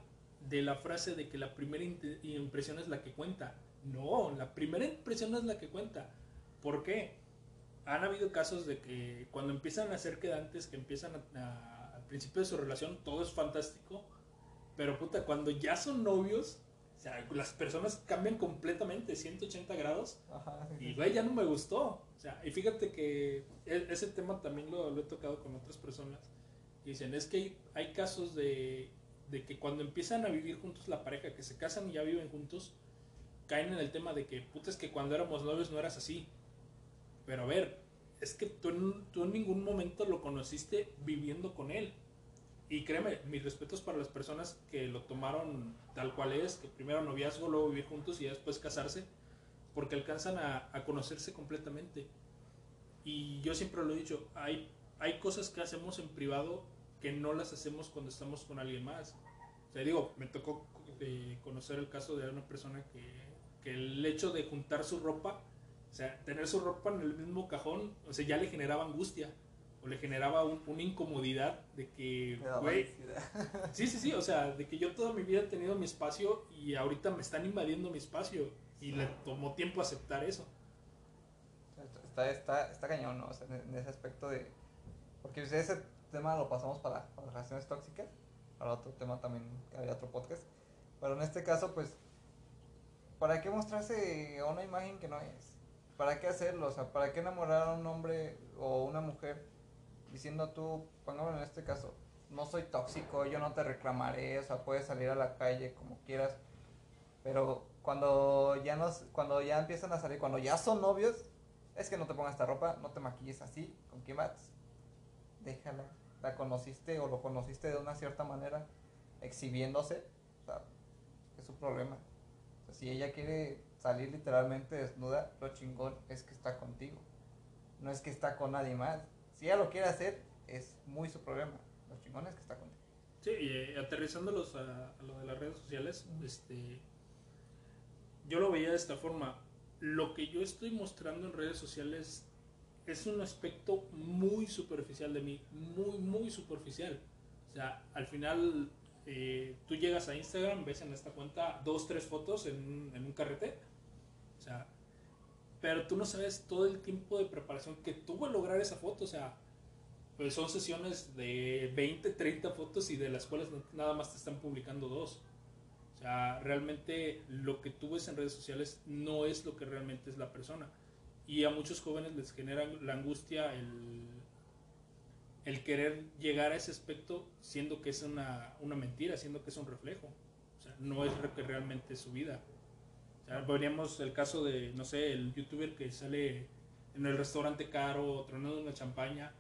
de la frase de que la primera impresión es la que cuenta. No, la primera impresión no es la que cuenta. ¿Por qué? Han habido casos de que cuando empiezan a ser quedantes, que empiezan a- a- al principio de su relación, todo es fantástico, pero puta, cuando ya son novios, o sea, las personas cambian completamente, 180 grados, Ajá, sí, sí, y güey, ya no me gustó. O sea, y fíjate que e- ese tema también lo, lo he tocado con otras personas. Dicen, es que hay, hay casos de, de que cuando empiezan a vivir juntos la pareja, que se casan y ya viven juntos, caen en el tema de que, puta, es que cuando éramos novios no eras así. Pero a ver, es que tú tú en ningún momento lo conociste viviendo con él. Y créeme, mis respetos para las personas que lo tomaron tal cual es, que primero noviazgo, luego vivir juntos y después casarse, porque alcanzan a, a conocerse completamente. Y yo siempre lo he dicho, hay, hay cosas que hacemos en privado que no las hacemos cuando estamos con alguien más. O sea, digo, me tocó eh, conocer el caso de una persona que que el hecho de juntar su ropa, o sea, tener su ropa en el mismo cajón, o sea, ya le generaba angustia o le generaba un- una incomodidad de que, güey, sí, sí, sí, o sea, de que yo toda mi vida he tenido mi espacio y ahorita me están invadiendo mi espacio y le tomó tiempo aceptar eso. Está, está, está cañón, ¿no? O sea, en, ese aspecto de... Porque ese tema lo pasamos para, para relaciones tóxicas, para otro tema también, había otro podcast. Pero en este caso, pues, ¿para qué mostrarse una imagen que no es? ¿Para qué hacerlo? O sea, ¿para qué enamorar a un hombre o una mujer diciendo tú, pongámoslo en este caso, no soy tóxico, yo no te reclamaré, o sea, puedes salir a la calle como quieras, pero cuando ya nos, cuando ya empiezan a salir, cuando ya son novios, es que no te pongas esta ropa, no te maquilles así, ¿con quién vas? Déjala, la conociste o lo conociste de una cierta manera, exhibiéndose, o sea, es su problema. Si ella quiere salir literalmente desnuda, lo chingón es que está contigo, no es que está con nadie más. Si ella lo quiere hacer, es muy su problema. Lo chingón es que está contigo. Sí, y eh, aterrizándolos a, a lo de las redes sociales, este, yo lo veía de esta forma. Lo que yo estoy mostrando en redes sociales es un aspecto muy superficial de mí, muy, muy superficial. O sea, al final eh, tú llegas a Instagram, ves en esta cuenta dos, tres fotos en, en un carrete. O sea, pero tú no sabes todo el tiempo de preparación que tuvo lograr esa foto. O sea, pues son sesiones de 20, 30 fotos y de las cuales nada más te están publicando dos. O sea, realmente lo que tú ves en redes sociales no es lo que realmente es la persona. Y a muchos jóvenes les genera la angustia el, el querer llegar a ese aspecto siendo que es una, una mentira, siendo que es un reflejo. O sea, no es lo que realmente es su vida. O sea, veríamos el caso de, no sé, el youtuber que sale en el restaurante caro, tronando una champaña.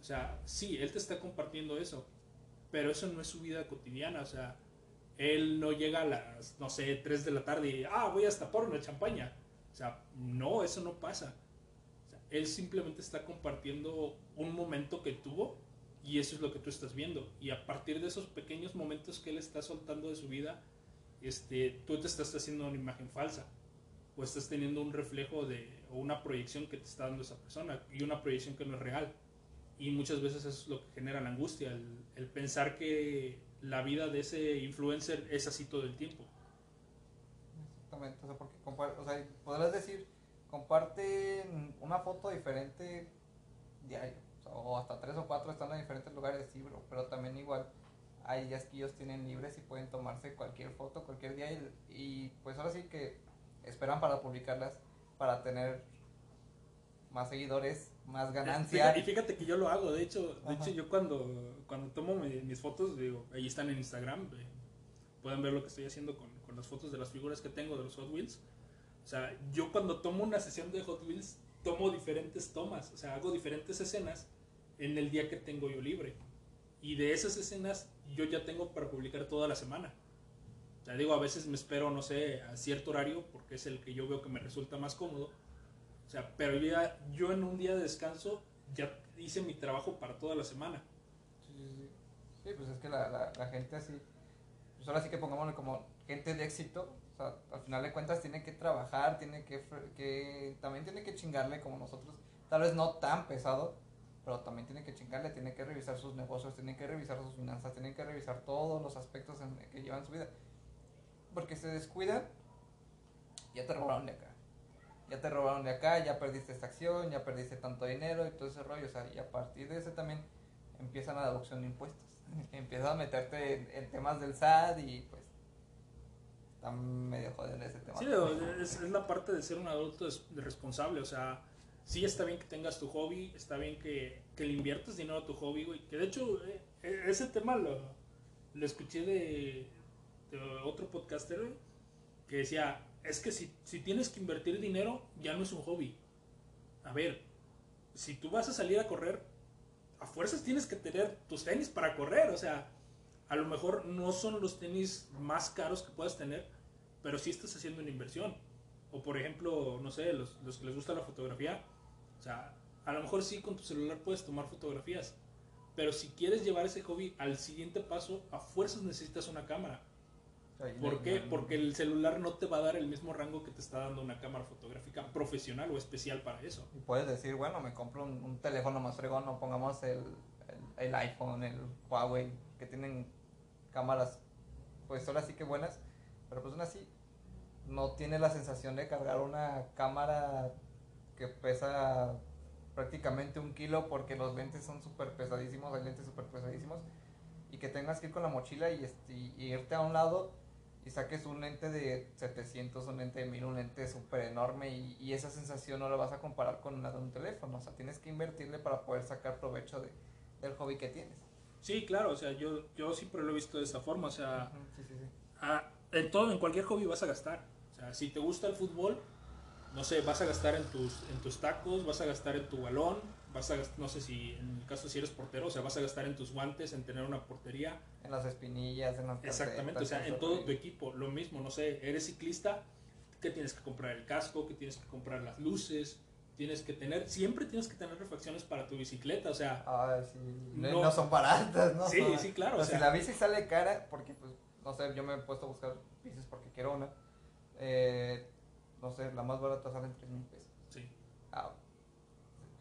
O sea, sí, él te está compartiendo eso, pero eso no es su vida cotidiana. O sea, él no llega a las, no sé, 3 de la tarde y, ah, voy hasta por una champaña. O sea, no, eso no pasa. Él simplemente está compartiendo un momento que tuvo y eso es lo que tú estás viendo. Y a partir de esos pequeños momentos que él está soltando de su vida, este, tú te estás haciendo una imagen falsa o estás teniendo un reflejo de o una proyección que te está dando esa persona y una proyección que no es real. Y muchas veces eso es lo que genera la angustia, el, pensar que la vida de ese influencer es así todo el tiempo. Exactamente, o sea, podrás decir, comparten una foto diferente diario, o, sea, o hasta tres o cuatro están en diferentes lugares, sí, bro, pero también igual hay días que ellos tienen libres y pueden tomarse cualquier foto, cualquier día, y, y, pues ahora sí que esperan para publicarlas, para tener más seguidores, más ganancia. Fíjate- Y fíjate que yo lo hago, de hecho, de Ajá. hecho yo cuando, cuando tomo mi- mis fotos, digo, ahí están en Instagram, eh, pueden ver lo que estoy haciendo con, con las fotos de las figuras que tengo de los Hot Wheels. O sea, yo cuando tomo una sesión de Hot Wheels, tomo diferentes tomas, o sea, hago diferentes escenas en el día que tengo yo libre. Y de esas escenas yo ya tengo para publicar toda la semana. O sea, digo, a veces me espero, no sé, a cierto horario, porque es el que yo veo que me resulta más cómodo. O sea, pero yo, ya, yo en un día de descanso ya hice mi trabajo para toda la semana. Sí, sí, sí. Sí, pues es que la, la, la gente así, pues ahora sí que pongámoslo como gente de éxito, o sea, al final de cuentas tiene que trabajar, tiene que, que también tiene que chingarle como nosotros, tal vez no tan pesado, pero también tiene que chingarle, tiene que revisar sus negocios, tiene que revisar sus finanzas, tiene que revisar todos los aspectos que llevan su vida. Porque se descuidan, ya te robaron de acá. Ya te robaron de acá, ya perdiste esta acción, ya perdiste tanto dinero y todo ese rollo. O sea, y a partir de ese también empiezan la deducción de impuestos. Empiezas a meterte en, en temas del SAT y pues está medio joder ese tema. Sí, es, es la parte de ser un adulto responsable. O sea, sí está bien que tengas tu hobby, está bien que, que le inviertas dinero a tu hobby, güey. Que de hecho, eh, eh, ese tema lo, lo escuché de, de otro podcaster, güey, que decía, es que si, si tienes que invertir dinero, ya no es un hobby. A ver, si tú vas a salir a correr, a fuerzas tienes que tener tus tenis para correr. O sea, a lo mejor no son los tenis más caros que puedas tener, pero sí estás haciendo una inversión. O por ejemplo, no sé, los, los que les gusta la fotografía, o sea, a lo mejor sí con tu celular puedes tomar fotografías, pero si quieres llevar ese hobby al siguiente paso, a fuerzas necesitas una cámara. ¿Por no- qué? no- Porque el celular no te va a dar el mismo rango que te está dando una cámara fotográfica profesional o especial para eso. Y puedes decir, bueno, me compro un, un teléfono más fregón, no pongamos el, el, el iPhone, el Huawei, que tienen cámaras, pues ahora sí que buenas, pero pues aún así no tiene la sensación de cargar una cámara que pesa prácticamente un kilo porque los lentes son súper pesadísimos, hay lentes súper pesadísimos, y que tengas que ir con la mochila y, irte a un lado y saques un lente de 700, un lente de 1000, un lente súper enorme y, y esa sensación no la vas a comparar con la de un teléfono, o sea, tienes que invertirle para poder sacar provecho de, del hobby que tienes. Sí, claro, o sea, yo, yo siempre lo he visto de esa forma, o sea, Ujú, sí, sí, sí. en todo, en cualquier hobby vas a gastar. O sea, si te gusta el fútbol, no sé, vas a gastar en tus, en tus tacos, vas a gastar en tu balón, vas a gastar, no sé si en el caso si eres portero, o sea, vas a gastar en tus guantes, en tener una portería. En las espinillas, en las Exactamente, o sea, en todo tu equipo, lo mismo, no sé, eres ciclista, que tienes que comprar el casco, que tienes que comprar las luces, tienes que tener, siempre tienes que tener refacciones para tu bicicleta, o sea, sí, no, son baratas, ¿no? Sí, sí, claro, o sea, si la bici sale cara, porque pues, no sé, yo me he puesto a buscar bicis porque quiero una, eh, no sé, la más barata sale en 3 mil pesos. sí. Ah,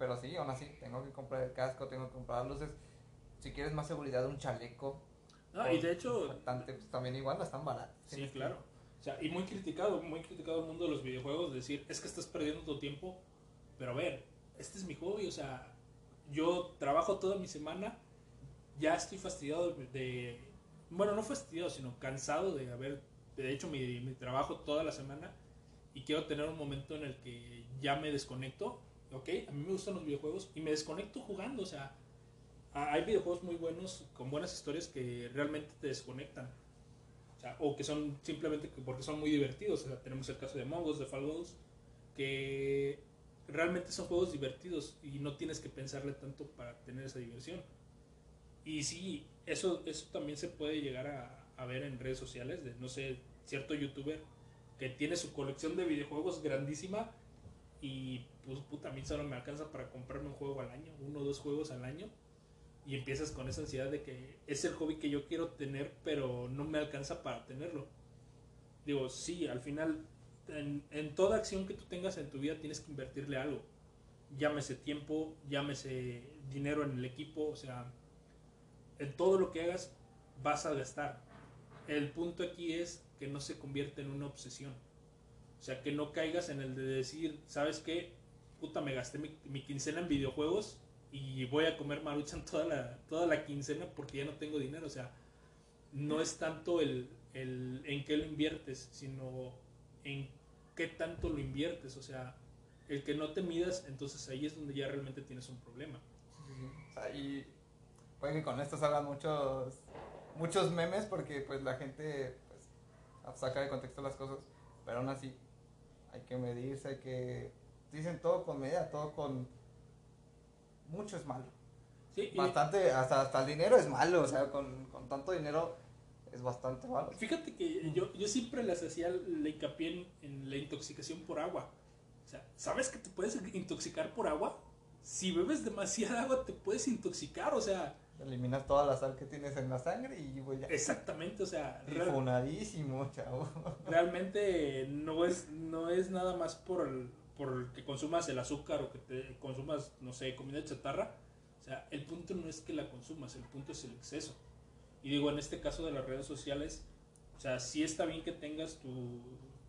pero sí, aún así, tengo que comprar el casco, tengo que comprar luces. Si quieres más seguridad, un chaleco. No, y de hecho, Bastante, pues, también igual no están baratos. Sí, claro. O sea, y muy criticado, muy criticado el mundo de los videojuegos, decir, es que estás perdiendo tu tiempo, pero a ver, este es mi hobby, o sea, yo trabajo toda mi semana, ya estoy fastidiado de, bueno, no fastidiado, sino cansado de haber, de hecho, mi, trabajo toda la semana, y quiero tener un momento en el que ya me desconecto, ok, a mí me gustan los videojuegos, y me desconecto jugando, o sea, hay videojuegos muy buenos, con buenas historias que realmente te desconectan. O, sea, o que son simplemente que- porque son muy divertidos. O sea, tenemos el caso de Among Us, de Fall que realmente son juegos divertidos y no tienes que pensarle tanto para tener esa diversión. Y sí, eso, eso también se puede llegar a, a ver en redes sociales, de no sé, cierto youtuber que tiene su colección de videojuegos grandísima y pues puta, a mí solo me alcanza para comprarme un juego al año, uno o dos juegos al año y empiezas con esa ansiedad de que es el hobby que yo quiero tener, pero no me alcanza para tenerlo. Digo, sí, al final, en, en toda acción que tú tengas en tu vida tienes que invertirle algo. Llámese tiempo, llámese dinero en el equipo, o sea, en todo lo que hagas vas a gastar. El punto aquí es que no se convierta en una obsesión. O sea, que no caigas en el de decir, ¿sabes qué? Puta, me gasté mi, mi quincena en videojuegos y voy a comer maruchan toda la, toda la quincena porque ya no tengo dinero. O sea, no es tanto el, el en qué lo inviertes, sino en qué tanto lo inviertes. O sea, el que no te midas, entonces ahí es donde ya realmente tienes un problema. O sea, y puede que con esto salgan muchos muchos memes porque pues la gente pues, saca de contexto las cosas, pero aún así hay que medirse, hay que dicen todo con medida, todo con mucho es malo. Sí, y Bastante, hasta, hasta el dinero es malo, o sea, con, con tanto dinero es bastante malo. fíjate que yo, yo siempre les hacía la hincapié en, en la intoxicación por agua. O sea, ¿sabes que te puedes intoxicar por agua? Si bebes demasiada agua te puedes intoxicar, o sea, Eliminas toda la sal que tienes en la sangre y pues ya. exactamente, o sea, real- chavo. realmente no es, no es nada más por el, por el que consumas el azúcar o que te consumas, no sé, comida chatarra. O sea, el punto no es que la consumas, el punto es el exceso. Y digo, en este caso de las redes sociales, o sea, sí está bien que tengas tu,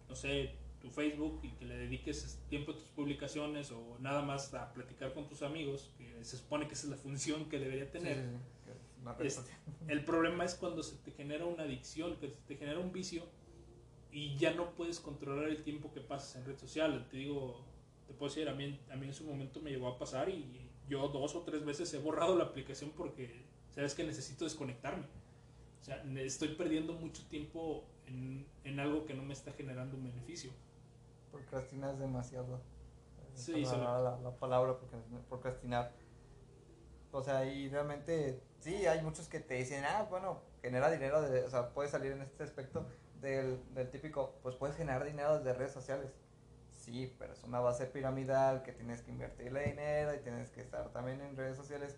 no sé, tu Facebook y que le dediques tiempo a tus publicaciones o nada más a platicar con tus amigos, que se supone que esa es la función que debería tener. Sí, sí, sí, es. El problema es cuando se te genera una adicción, que se te genera un vicio y ya no puedes controlar el tiempo que pasas en red social. Te digo, te puedo decir, a mí, a mí en su momento me llegó a pasar y yo dos o tres veces he borrado la aplicación porque sabes que necesito desconectarme. O sea, estoy perdiendo mucho tiempo en, en algo que no me está generando un beneficio. Procrastinas demasiado. Sí, sobre- la, la- la palabra, procrastinar. O sea, y realmente, sí, hay muchos que te dicen, ah, bueno, genera dinero, de, o sea, puedes salir en este aspecto del, del típico, pues puedes generar dinero desde redes sociales. Sí, pero es una base piramidal que tienes que invertirle dinero y tienes que estar también en redes sociales.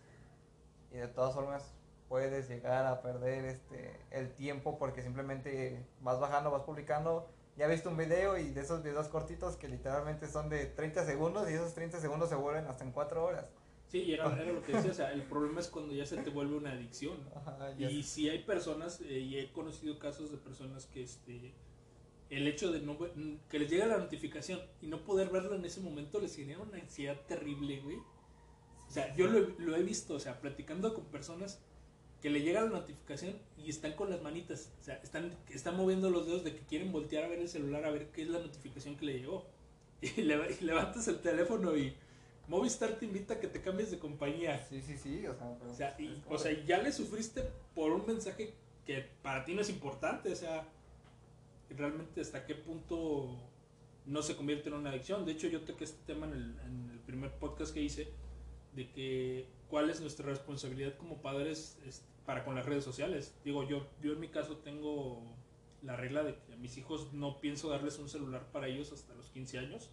Y de todas formas, puedes llegar a perder este el tiempo porque simplemente vas bajando, vas publicando. Ya viste un video y de esos videos cortitos que literalmente son de 30 segundos y esos 30 segundos se vuelven hasta en 4 horas. Sí, y era, era lo que decía, o sea, el problema es cuando ya se te vuelve una adicción. Ajá, Y si hay personas, eh, y he conocido casos de personas que este el hecho de no que les llega la notificación y no poder verlo en ese momento les genera una ansiedad terrible, güey. O sea, yo lo, he- lo he visto, o sea, platicando con personas que le llega la notificación y están con las manitas, o sea, están, están moviendo los dedos de que quieren voltear a ver el celular a ver qué es la notificación que le llegó. Y, le- y levantas el teléfono y Movistar te invita a que te cambies de compañía. Sí, sí, sí, o sea, pero O sea, y- o sea, ya le sufriste por un mensaje que para ti no es importante, o sea, realmente hasta qué punto no se convierte en una adicción. De hecho, yo toqué este tema en el, en el primer podcast que hice, de que cuál es nuestra responsabilidad como padres para con las redes sociales. Digo, yo, yo en mi caso tengo la regla de que a mis hijos no pienso darles un celular para ellos hasta los 15 años.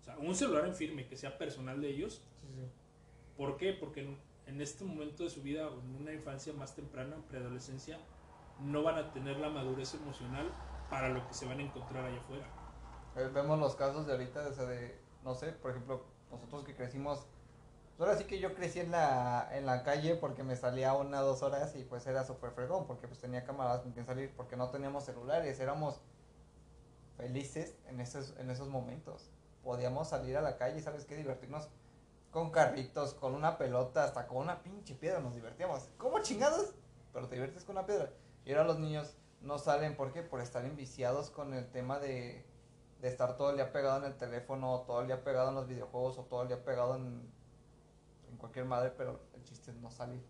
O sea, un celular en firme, que sea personal de ellos, sí, sí. ¿Por qué? Porque en, en este momento de su vida, o en una infancia más temprana, en preadolescencia, no van a tener la madurez emocional para lo que se van a encontrar allá afuera. Eh, Vemos los casos de ahorita, o sea, de, no sé, por ejemplo, nosotros que crecimos, ahora sí que yo crecí en la, en la calle porque me salía una dos horas y pues era súper fregón, porque pues tenía camaradas con quien salir, porque no teníamos celulares, éramos felices en esos, en esos momentos. Podíamos salir a la calle, ¿sabes qué? Divertirnos con carritos, con una pelota, hasta con una pinche piedra nos divertíamos. ¿Cómo chingados? Pero te diviertes con una piedra. Y ahora los niños no salen, ¿por qué? Por estar enviciados con el tema de, de estar todo el día pegado en el teléfono, todo el día pegado en los videojuegos, o todo el día pegado en cualquier madre, pero el chiste es no salir.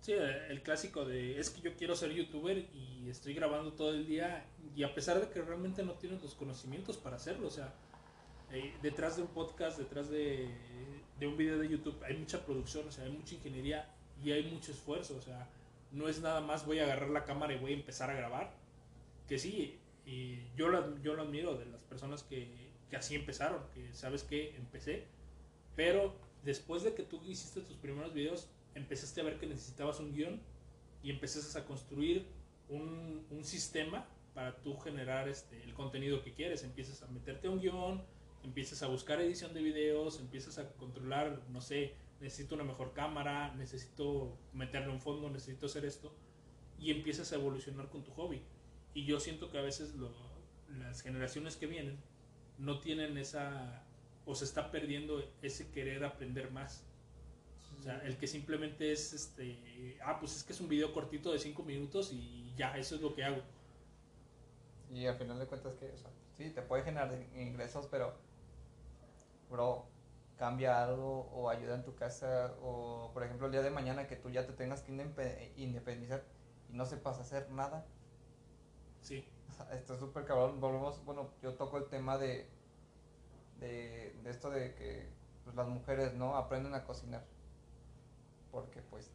Sí, eh, el clásico de es que yo quiero ser youtuber y estoy grabando todo el día y a pesar de que realmente no tienes los conocimientos para hacerlo, o sea, eh, detrás de un podcast, detrás de, de un video de YouTube hay mucha producción, o sea, hay mucha ingeniería y hay mucho esfuerzo, o sea, no es nada más voy a agarrar la cámara y voy a empezar a grabar, que sí, y yo lo, yo lo admiro de las personas que, que así empezaron, que sabes que empecé, pero después de que tú hiciste tus primeros videos, empezaste a ver que necesitabas un guion y empezaste a construir un, un sistema para tú generar este, el contenido que quieres. Empiezas a meterte a un guion, empiezas a buscar edición de videos, empiezas a controlar, no sé, necesito una mejor cámara, necesito meterle un fondo, necesito hacer esto, y empiezas a evolucionar con tu hobby. Y yo siento que a veces las generaciones que vienen no tienen esa, o se está perdiendo ese querer aprender más. O sea, el que simplemente es este, ah, pues es que es un video cortito de 5 minutos y ya, eso es lo que hago. Y al final de cuentas que, o sea, sí, te puede generar ingresos, pero, bro, cambia algo o ayuda en tu casa o, por ejemplo, el día de mañana que tú ya te tengas que indepe- independizar y no sepas hacer nada. Sí, O sea, Esto es súper cabrón. Volvemos, bueno, yo toco el tema de, de, de esto de que pues, las mujeres, ¿no? Aprenden a cocinar. Porque, pues,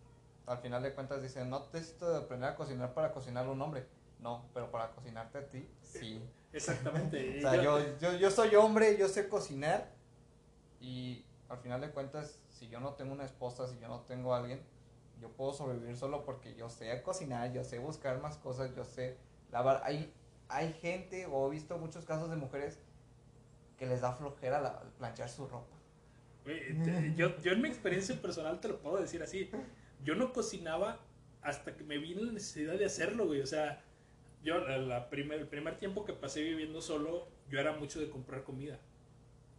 al final de cuentas dicen, no necesito de aprender a cocinar para cocinar a un hombre. No, pero para cocinarte a ti, sí. exactamente. O sea, yo, yo, yo soy hombre, yo sé cocinar y al final de cuentas, si yo no tengo una esposa, si yo no tengo a alguien, yo puedo sobrevivir solo porque yo sé cocinar, yo sé buscar más cosas, yo sé lavar. Hay, hay gente, o he visto muchos casos de mujeres que les da flojera la- planchar su ropa. Yo, yo en mi experiencia personal te lo puedo decir así. Yo no cocinaba hasta que me vino la necesidad de hacerlo, güey. O sea, yo la, la primer, el primer tiempo que pasé viviendo solo, yo era mucho de comprar comida.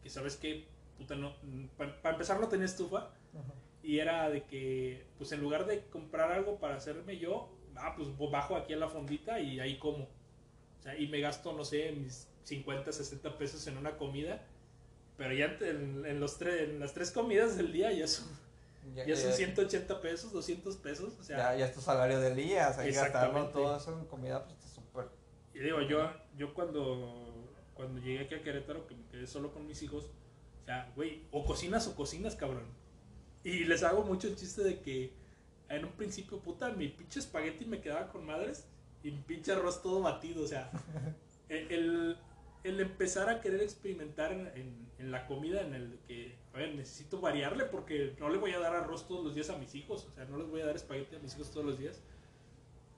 Que sabes que, puta, no, para empezar no tenía estufa. Y era de que, pues en lugar de comprar algo para hacerme yo, ah, pues bajo aquí a la fondita y ahí como. O sea, y me gasto, no sé, mis 50, 60 pesos en una comida. Pero ya en, en los tres, en las tres comidas del día ya son, Ya, ya son ya- 180 pesos, 200 pesos. O sea, ya, ya es tu salario del día, o sea, gastarlo todo eso en comida, pues está súper. Y digo, yo, yo cuando, cuando llegué aquí a Querétaro, que me quedé solo con mis hijos, o sea, güey, o cocinas o cocinas, cabrón. Y les hago mucho el chiste de que en un principio, puta, mi pinche espagueti me quedaba con madres y mi pinche arroz todo batido, o sea, el, el- empezar a querer experimentar en, en, la comida, en el que, a ver, necesito variarle porque no le voy a dar arroz todos los días a mis hijos, o sea, no les voy a dar espagueti a mis hijos todos los días.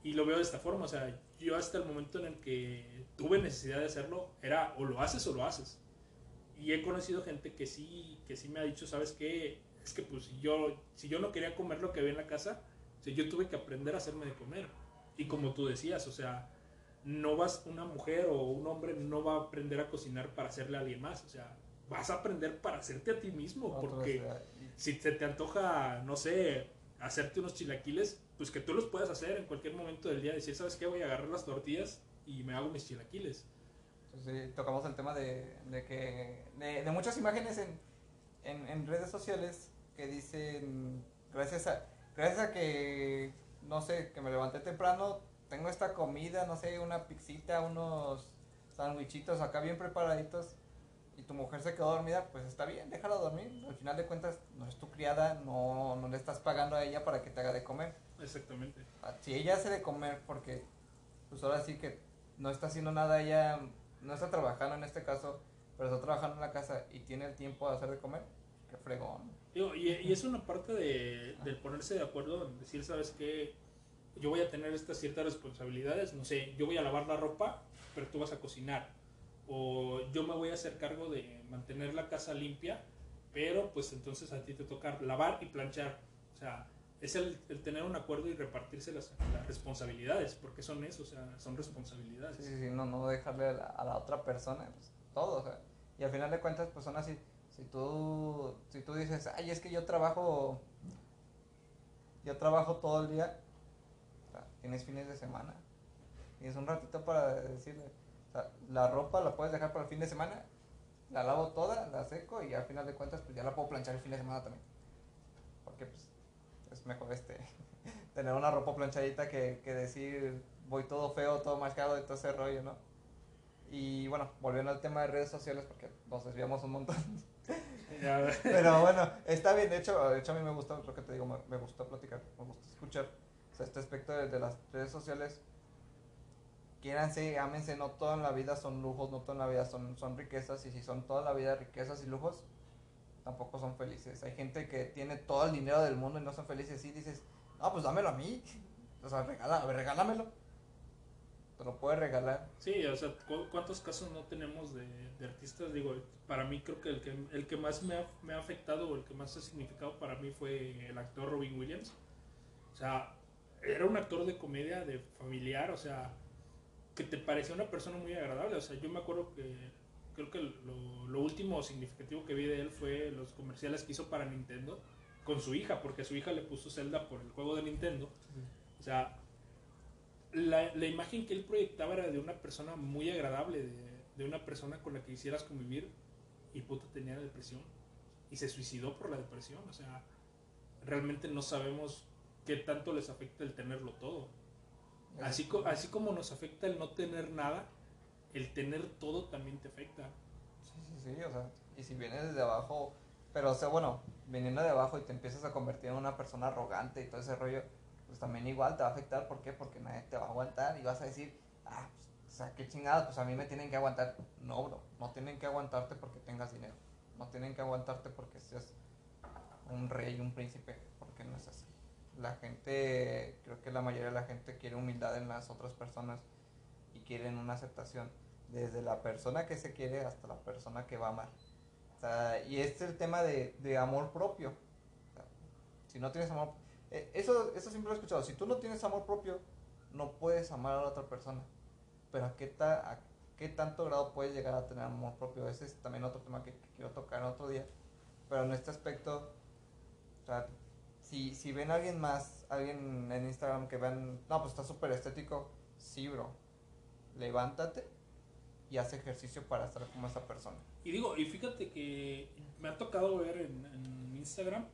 Y lo veo de esta forma, o sea, yo hasta el momento en el que tuve necesidad de hacerlo, era o lo haces o lo haces. Y he conocido gente que sí, que sí me ha dicho, ¿sabes qué? Es que pues yo, si yo no quería comer lo que había en la casa, o sea, yo tuve que aprender a hacerme de comer. Y como tú decías, o sea, no vas, una mujer o un hombre no va a aprender a cocinar para hacerle a alguien más, o sea, vas a aprender para hacerte a ti mismo, porque si se te antoja, no sé, hacerte unos chilaquiles, pues que tú los puedas hacer en cualquier momento del día, decir, ¿sabes qué? Voy a agarrar las tortillas y me hago mis chilaquiles. Sí, tocamos el tema de, de que, de, muchas imágenes en, en, en, redes sociales que dicen, gracias a, gracias a que, no sé, que me levanté temprano, tengo esta comida, no sé, una pixita, unos sandwichitos acá bien preparaditos y tu mujer se quedó dormida, pues está bien, déjala dormir. Al final de cuentas, no es tu criada, no, no le estás pagando a ella para que te haga de comer. Exactamente. Ah, si ella hace de comer porque, pues ahora sí que no está haciendo nada, ella no está trabajando en este caso, pero está trabajando en la casa y tiene el tiempo de hacer de comer, qué fregón. y, y, es una parte de, del ponerse de acuerdo, decir, ¿sabes qué? Yo voy a tener estas ciertas responsabilidades, no sé, yo voy a lavar la ropa, pero tú vas a cocinar. O yo me voy a hacer cargo de mantener la casa limpia, pero pues entonces a ti te toca lavar y planchar. O sea, es el, tener un acuerdo y repartirse las, responsabilidades, porque son eso, o sea, son responsabilidades. Sí, sí, no, no dejarle a la, otra persona pues, todo, o sea, y al final de cuentas, pues son así. Si tú, si tú dices, ay, es que yo trabajo, yo trabajo todo el día, tienes fines de semana. Tienes un ratito para decirle, la ropa la puedes dejar para el fin de semana, la lavo toda, la seco y al final de cuentas pues ya la puedo planchar el fin de semana también. Porque pues es mejor este tener una ropa planchadita que, que decir voy todo feo, todo marcado y todo ese rollo, ¿no? Y bueno, volviendo al tema de redes sociales porque nos desviamos un montón. Pero bueno, está bien, de hecho, de hecho a mí me gusta, lo que te digo, me, me gusta platicar, me gusta escuchar este aspecto de, las redes sociales, quiéranse, ámense, no toda la vida son lujos, no toda la vida son, son riquezas, y si son toda la vida riquezas y lujos, tampoco son felices. Hay gente que tiene todo el dinero del mundo y no son felices, y dices, no, pues dámelo a mí, o sea, regala, regálamelo. Te lo puedes regalar. Sí, o sea, ¿cuántos casos no tenemos de, artistas? Digo, para mí creo que el que, el que más me ha, me ha afectado o el que más ha significado para mí fue el actor Robin Williams. O sea, era un actor de comedia, de familiar, o sea, que te parecía una persona muy agradable. O sea, yo me acuerdo que creo que lo, último significativo que vi de él fue los comerciales que hizo para Nintendo con su hija, porque su hija le puso Zelda por el juego de Nintendo. O sea, la, la, imagen que él proyectaba era de una persona muy agradable, de, de una persona con la que quisieras convivir y puto tenía depresión y se suicidó por la depresión. O sea, realmente no sabemos qué tanto les afecta el tenerlo todo. Así, así como nos afecta el no tener nada, el tener todo también te afecta. Sí, sí, sí, o sea, y si vienes desde abajo, pero o sea, bueno, viniendo de abajo y te empiezas a convertir en una persona arrogante y todo ese rollo, pues también igual te va a afectar, ¿por qué? Porque nadie te va a aguantar y vas a decir, ah, pues, o sea, qué chingada, pues a mí me tienen que aguantar. No, bro, no tienen que aguantarte porque tengas dinero, no tienen que aguantarte porque seas un rey, un príncipe, porque no es así la gente, creo que la mayoría de la gente quiere humildad en las otras personas y quieren una aceptación, desde la persona que se quiere hasta la persona que va a amar. Y este es el tema de, de amor propio. si no tienes amor, eh, eso, eso siempre lo he escuchado, si tú no tienes amor propio, no puedes amar a la otra persona. Pero ¿a qué, ta, qué tanto grado puedes llegar a tener amor propio? Ese es también otro tema que, quiero tocar en otro día. Pero en este aspecto, o si, si ven a alguien más, alguien en Instagram que vean, no, pues está súper estético, sí, bro, levántate y haz ejercicio para estar como esa persona. Y digo, y fíjate que me ha tocado ver en, Instagram,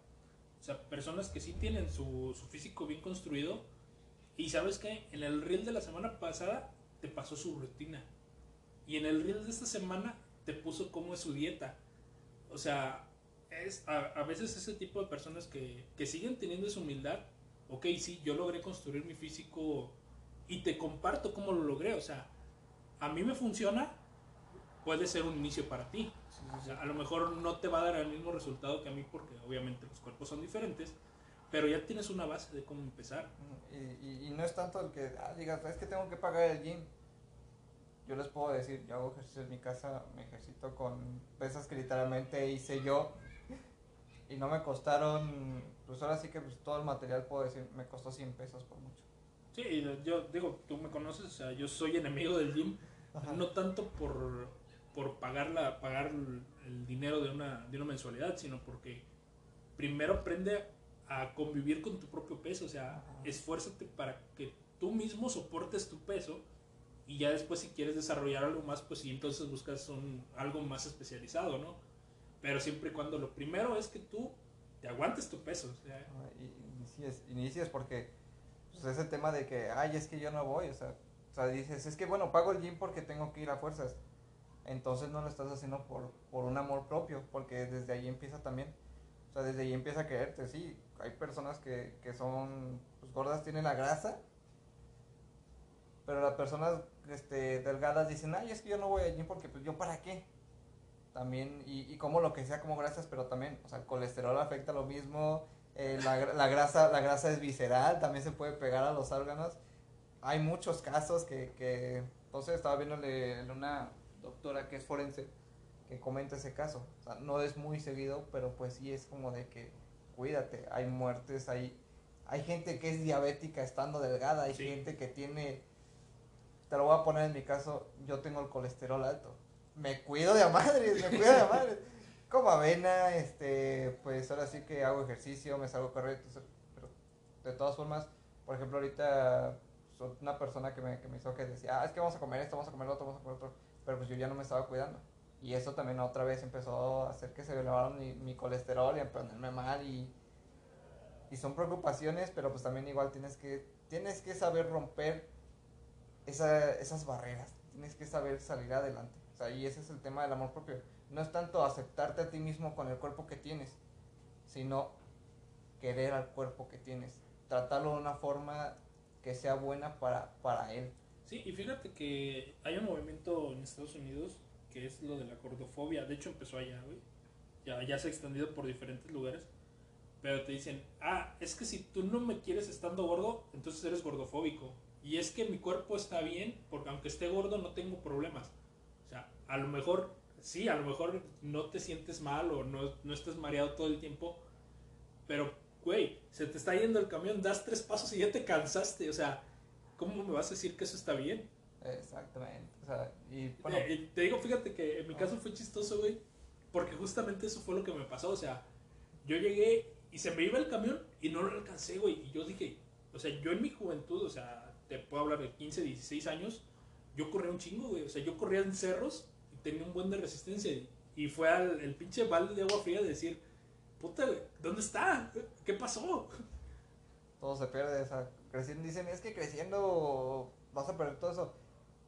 o sea, personas que sí tienen su, su físico bien construido y sabes que en el reel de la semana pasada te pasó su rutina y en el reel de esta semana te puso cómo es su dieta. O sea, es a, veces ese tipo de personas que, que, siguen teniendo esa humildad, ok, sí, yo logré construir mi físico y te comparto cómo lo logré, o sea, a mí me funciona, puede ser un inicio para ti. O sea, a lo mejor no te va a dar el mismo resultado que a mí porque obviamente los cuerpos son diferentes, pero ya tienes una base de cómo empezar. Y, y, y no es tanto el que ah, digas, es que tengo que pagar el gym. Yo les puedo decir, yo hago ejercicio en mi casa, me ejercito con pesas que literalmente hice yo y no me costaron, pues ahora sí que pues, todo el material puedo decir, me costó 100 pesos por mucho. Sí, yo digo, tú me conoces, o sea, yo soy enemigo del gym, Ajá. no tanto por, por pagar, la, pagar el el dinero de una, de una mensualidad, sino porque primero aprende a convivir con tu propio peso, o sea, Ajá. esfuérzate para que tú mismo soportes tu peso y ya después si quieres desarrollar algo más, pues sí, entonces buscas un, algo más especializado, ¿no? Pero siempre y cuando lo primero es que tú te aguantes tu peso, o sea, Y inicies, inicies porque pues, ese tema de que, ay, es que yo no voy, o sea, o sea, dices, es que bueno, pago el gym porque tengo que ir a fuerzas. Entonces no lo estás haciendo por, por un amor propio, porque desde ahí empieza también. O sea, desde ahí empieza a quererte, sí. Hay personas que, que son pues, gordas, tienen la grasa, pero las personas este, delgadas dicen, ay, es que yo no voy al gym porque, pues, ¿yo para qué? También, y, y como lo que sea como grasas, pero también, o sea, el colesterol afecta lo mismo, eh, la, la grasa, la grasa es visceral, también se puede pegar a los órganos. Hay muchos casos que, que entonces estaba viéndole en una doctora que es forense que comenta ese caso. O sea, no es muy seguido, pero pues sí es como de que cuídate, hay muertes, hay, hay gente que es diabética estando delgada, hay Sí. gente que tiene, te lo voy a poner en mi caso, yo tengo el colesterol alto. Me cuido de a madres, me cuido de a madres. Como avena, este, pues ahora sí que hago ejercicio, me salgo a pero de todas formas, por ejemplo, ahorita una persona que me, que me hizo que decía, ah, es que vamos a comer esto, vamos a comer lo otro, vamos a comer otro, pero pues yo ya no me estaba cuidando. Y eso también otra vez empezó a hacer que se elevara mi, mi colesterol y a ponerme mal y, y son preocupaciones, pero pues también igual tienes que, tienes que saber romper esa- esas barreras, tienes que saber salir adelante. O sea, y ese es el tema del amor propio. No es tanto aceptarte a ti mismo con el cuerpo que tienes, sino querer al cuerpo que tienes. Tratarlo de una forma que sea buena para, para él. Sí, y fíjate que hay un movimiento en Estados Unidos que es lo de la gordofobia. De hecho, empezó allá, güey. Ya, ya se ha extendido por diferentes lugares. Pero te dicen, ah, es que si tú no me quieres estando gordo, entonces eres gordofóbico. Y es que mi cuerpo está bien, porque aunque esté gordo no tengo problemas. A lo mejor, sí, a lo mejor no te sientes mal o no, no estás mareado todo el tiempo. Pero, güey, se te está yendo el camión, das tres pasos y ya te cansaste. O sea, ¿cómo me vas a decir que eso está bien? Exactamente. O sea, y bueno, Eh, eh, te digo, fíjate que en mi caso fue chistoso, güey, porque justamente eso fue lo que me pasó, o sea, yo llegué y se me iba el camión y no lo alcancé, güey, y yo dije, o sea, yo en mi juventud, o sea, te puedo hablar de 15, 16 años, yo corría un chingo, güey, o sea, yo corría en cerros tenía un buen de resistencia, y- y fue al el pinche balde de agua fría de decir, puta, ¿dónde está? ¿Qué pasó? todo se pierde. O sea, creciendo, dicen, es que creciendo vas a perder todo eso.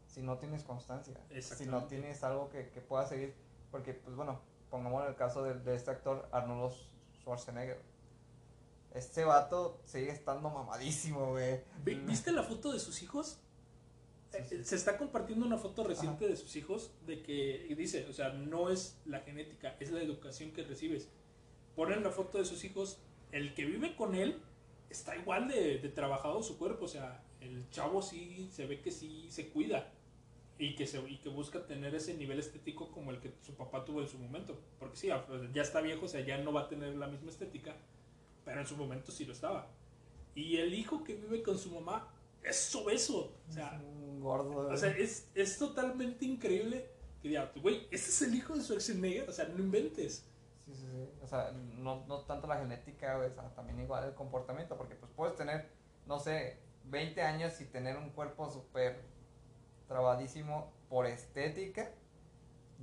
Si no tienes constancia, si no tienes algo que, que pueda seguir. Porque, pues bueno, pongamos el caso de, de este actor, Arnold Schwarzenegger. Este vato sigue estando mamadísimo, güey. Vi- ¿Viste la foto de sus hijos? Sí, sí. Eh, Se está compartiendo una foto reciente de sus hijos de que y dice, o sea, no es la genética, es la educación que recibes. Ponen la foto de sus hijos, el que vive con él está igual de, de trabajado su cuerpo, o sea, el chavo sí se ve que sí se cuida y que, se, y que busca tener ese nivel estético como el que su papá tuvo en su momento. Porque sí, ya está viejo, o sea, ya no va a tener la misma estética, pero en su momento sí lo estaba. Y el hijo que vive con su mamá es obeso. O sea, Es un gordo. o sea es, es totalmente increíble que diga, güey, este es el hijo de Schwarzenegger. O sea, no inventes. Sí, sí, sí. O sea, no, no tanto la genética, güey, o sea, también igual el comportamiento, porque pues puedes tener, no sé, 20 años y tener un cuerpo súper trabadísimo por estética,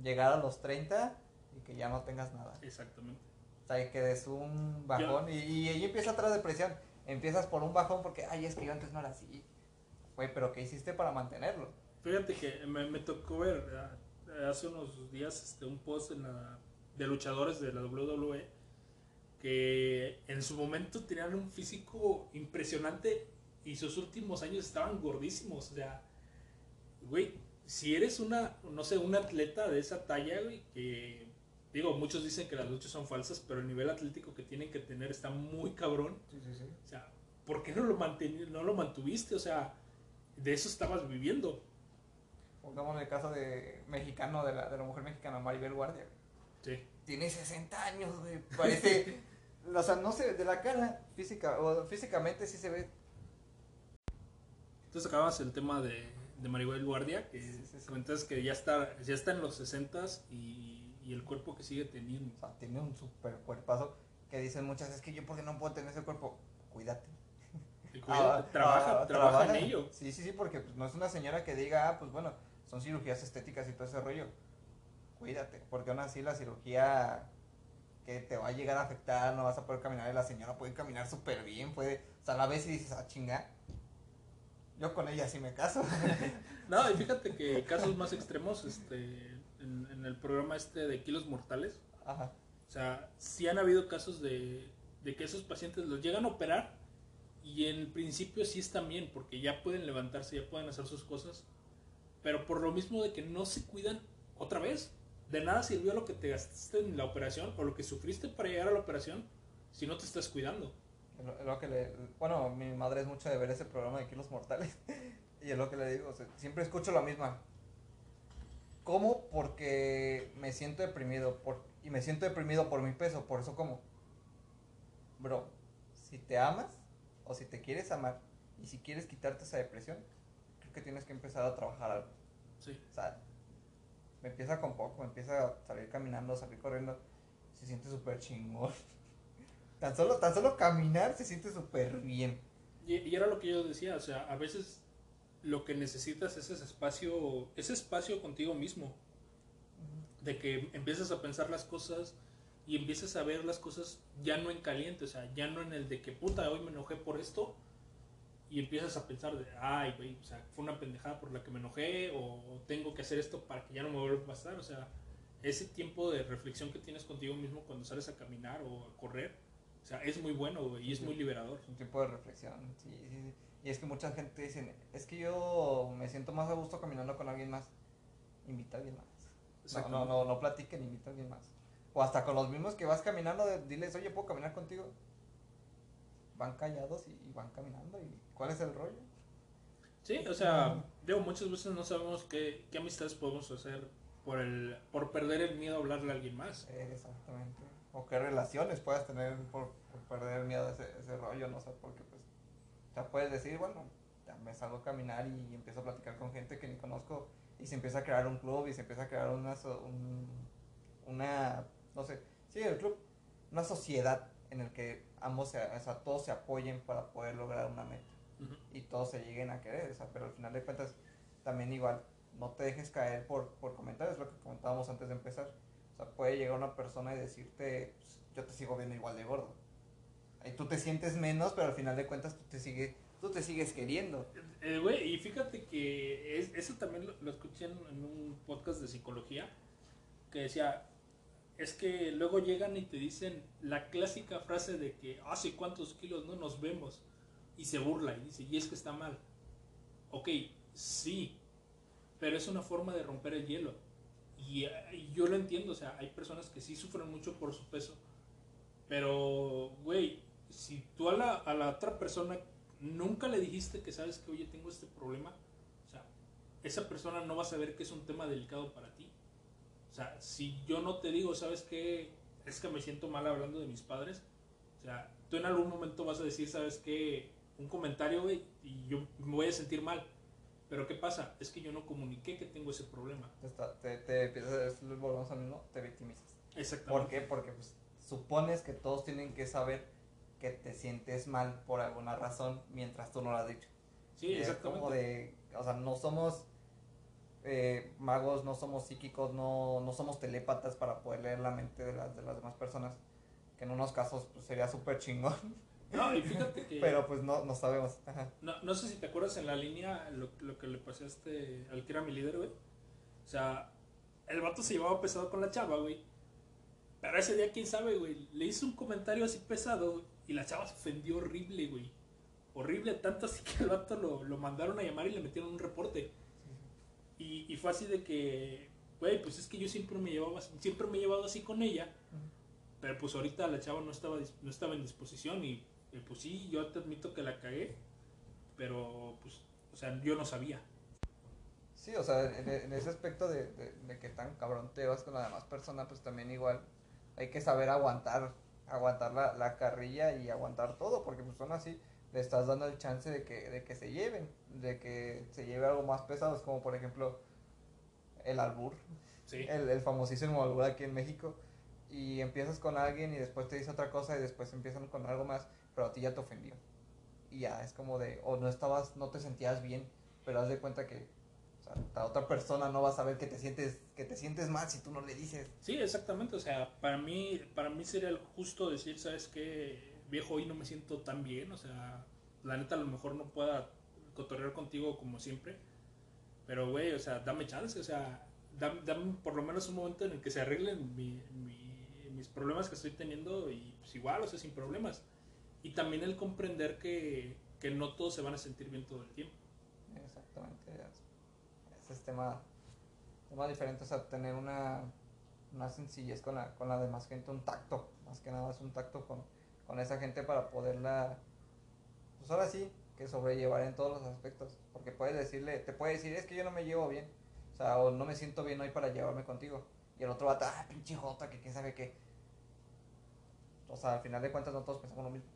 llegar a los 30 y que ya no tengas nada. Exactamente. O sea, y que des un bajón y, y ahí empieza otra depresión. Empiezas por un bajón porque, ay, es que yo antes no era así. Güey, pero ¿qué hiciste para mantenerlo? Fíjate que me, me tocó ver ah, hace unos días este, un post en la- de luchadores de la WWE que en su momento tenían un físico impresionante y sus últimos años estaban gordísimos. O sea, güey, si eres una, no sé, un atleta de esa talla, güey, que digo, muchos dicen que las luchas son falsas, pero el nivel atlético que tienen que tener está muy cabrón. Sí, sí, sí. O sea, ¿por qué no lo, no lo mantuviste? O sea, de eso estabas viviendo. Pongamos el caso de mexicano, de la, de la mujer mexicana, Maribel Guardia. Sí. Tiene 60 años, güey. Parece. o sea, no sé, de la cara, física, o físicamente sí se ve. Entonces acabas el tema de, de Maribel Guardia, que Sí, sí, sí. comentas que ya está, ya está en los 60 y, y el cuerpo que sigue teniendo. O sea, tiene un super cuerpazo. Que dicen muchas, es que yo, porque no puedo tener ese cuerpo? Cuídate. Cuida- trabaja, ah, trabaja en ello. Sí, sí, sí, porque pues, no es una señora que diga, ah, pues bueno, son cirugías estéticas y todo ese rollo. Cuídate, porque aún así la cirugía que te va a llegar a afectar, no vas a poder caminar y la señora puede caminar súper bien, puede, o sea, a la vez y dices, ah, chinga. Yo con ella sí me caso. No, y fíjate que casos más extremos, este, en, en el programa este de Kilos Mortales, Ajá. o sea, sí han habido casos de, de que esos pacientes los llegan a operar y en principio sí están bien, porque ya pueden levantarse, ya pueden hacer sus cosas, pero por lo mismo de que no se cuidan otra vez, de nada sirvió lo que te gastaste en la operación o lo que sufriste para llegar a la operación si no te estás cuidando. Lo, que le, bueno, mi madre es mucho de ver ese programa de Kilos Mortales. y es lo que le digo, siempre escucho la misma. ¿Cómo? Porque me siento deprimido. Por, y me siento deprimido por mi peso, por eso como. Bro, si te amas o si te quieres amar y si quieres quitarte esa depresión, creo que tienes que empezar a trabajar algo. Sí. O sea, me empieza con poco, me empieza a salir caminando, salir corriendo, se siente súper chingón. Tan solo, tan solo caminar se siente súper bien. Y, y era lo que yo decía, o sea, a veces lo que necesitas es ese espacio, ese espacio contigo mismo, de que empiezas a pensar las cosas y empiezas a ver las cosas ya no en caliente, o sea, ya no en el de que puta, hoy me enojé por esto, y empiezas a pensar de, ay, güey, o sea, fue una pendejada por la que me enojé, o tengo que hacer esto para que ya no me vuelva a pasar, o sea, ese tiempo de reflexión que tienes contigo mismo cuando sales a caminar o a correr, o sea, es muy bueno, güey, y es muy liberador. Un tiempo de reflexión. Sí, sí, sí. Y es que mucha gente dice, es que yo me siento más a gusto caminando con alguien más. Invita a alguien más. No, no, no, no platiquen, invita a alguien más. O hasta con los mismos que vas caminando, de- diles, oye, ¿puedo caminar contigo? Van callados y, y van caminando. ¿Y cuál es el rollo? Sí, o sea, digo, muchas veces no sabemos qué, qué amistades podemos hacer por el por perder el miedo a hablarle a alguien más. Exactamente. O qué relaciones puedas tener por, por perder el miedo a ese, ese rollo, no sé, porque pues, o sea, puedes decir, bueno, ya me salgo a caminar y empiezo a platicar con gente que ni conozco y se empieza a crear un club y se empieza a crear una, un- una no sé, sí, el club, una sociedad en el que ambos, se, o sea, todos se apoyen para poder lograr una meta y todos se lleguen a querer, o sea, pero al final de cuentas también igual, no te dejes caer por, por comentarios, lo que comentábamos antes de empezar. O sea, puede llegar una persona y decirte, "Pues, yo te sigo viendo igual de gordo. Y tú te sientes menos, pero al final de cuentas tú te, sigue, tú te sigues queriendo. Eh, güey, y fíjate que es- eso también lo, lo escuché en, en un podcast de psicología que decía, es que luego llegan y te dicen la clásica frase de que hace cuántos kilos no nos vemos y se burla y dice, y es que está mal. Ok, sí, pero es una forma de romper el hielo. Y, y yo lo entiendo, o sea, hay personas que sí sufren mucho por su peso, pero, güey, si tú a la, a la otra persona nunca le dijiste que sabes que, oye, tengo este problema, o sea, esa persona no va a saber que es un tema delicado para ti. O sea, si yo no te digo, ¿sabes qué? Es que me siento mal hablando de mis padres. O sea, tú en algún momento vas a decir, ¿sabes qué? Un comentario, güey, y yo me voy a sentir mal. Pero ¿qué pasa? Es que yo no comuniqué que tengo ese problema. Está- te, te empiezas a es- volvemos al mismo, te victimizas. Exactamente. ¿Por qué? Porque pues, supones que todos tienen que saber que te sientes mal por alguna razón mientras tú no lo has dicho. Sí, Es exactamente. como de, o sea, no somos eh, magos, no somos psíquicos, no, no somos telépatas para poder leer la mente de las, de las demás personas. Que en unos casos pues, sería súper chingón, No, y fíjate que... pero pues no, no sabemos. Ajá. No, no sé si te acuerdas en la línea lo, lo que le este, al que era mi líder, güey. O sea, el vato se llevaba pesado con la chava, güey. Pero ese día, quién sabe, güey. Le hizo un comentario así pesado güey, y la chava se ofendió horrible, güey. Horrible, tanto así que el vato lo, lo mandaron a llamar y le metieron un reporte. Y, y fue así de que, güey, pues es que yo siempre me llevaba, siempre me he llevado así con ella. Pero pues ahorita la chava no estaba, no estaba en disposición y, pues sí, yo te admito que la cagué, pero pues, o sea, yo no sabía. Sí, o sea, en, en ese aspecto de, de, de que tan cabrón te vas con la demás persona, pues también igual hay que saber aguantar, aguantar la, la carrilla y aguantar todo, porque pues son así, le estás dando el chance de que, de que se lleven, de que se lleve algo más pesado, es como por ejemplo el albur, Sí. el, el famosísimo albur aquí en México, y empiezas con alguien y después te dice otra cosa y después empiezan con algo más, pero a ti ya te ofendió. Y ya es como de, o no estabas, no te sentías bien, pero haz de cuenta que o sea, la otra persona no va a saber que te sientes, que te sientes mal si tú no le dices. Sí, exactamente. O sea, para mí, para mí sería el justo decir, ¿sabes qué? Viejo, hoy no me siento tan bien. O sea, la neta a lo mejor no pueda cotorrear contigo como siempre. Pero, güey, o sea, dame chance. O sea, dame, dame por lo menos un momento en el que se arreglen mi- mi- mis problemas que estoy teniendo y pues igual, o sea, sin problemas. Y también el comprender que, que no todos se van a sentir bien todo el tiempo. Exactamente. es- Ese es tema, tema diferente, o sea, tener una, una sencillez con la, con la demás gente, un tacto, más que nada es un tacto con, con esa gente para poderla, pues ahora sí, que sobrellevar en todos los aspectos, porque puedes decirle, te puede decir, es que yo no me llevo bien, o sea, o no me siento bien hoy para llevarme contigo, y el otro va a ah, pinche jota, que quién sabe qué. O sea, al final de cuentas no todos pensamos lo mismo.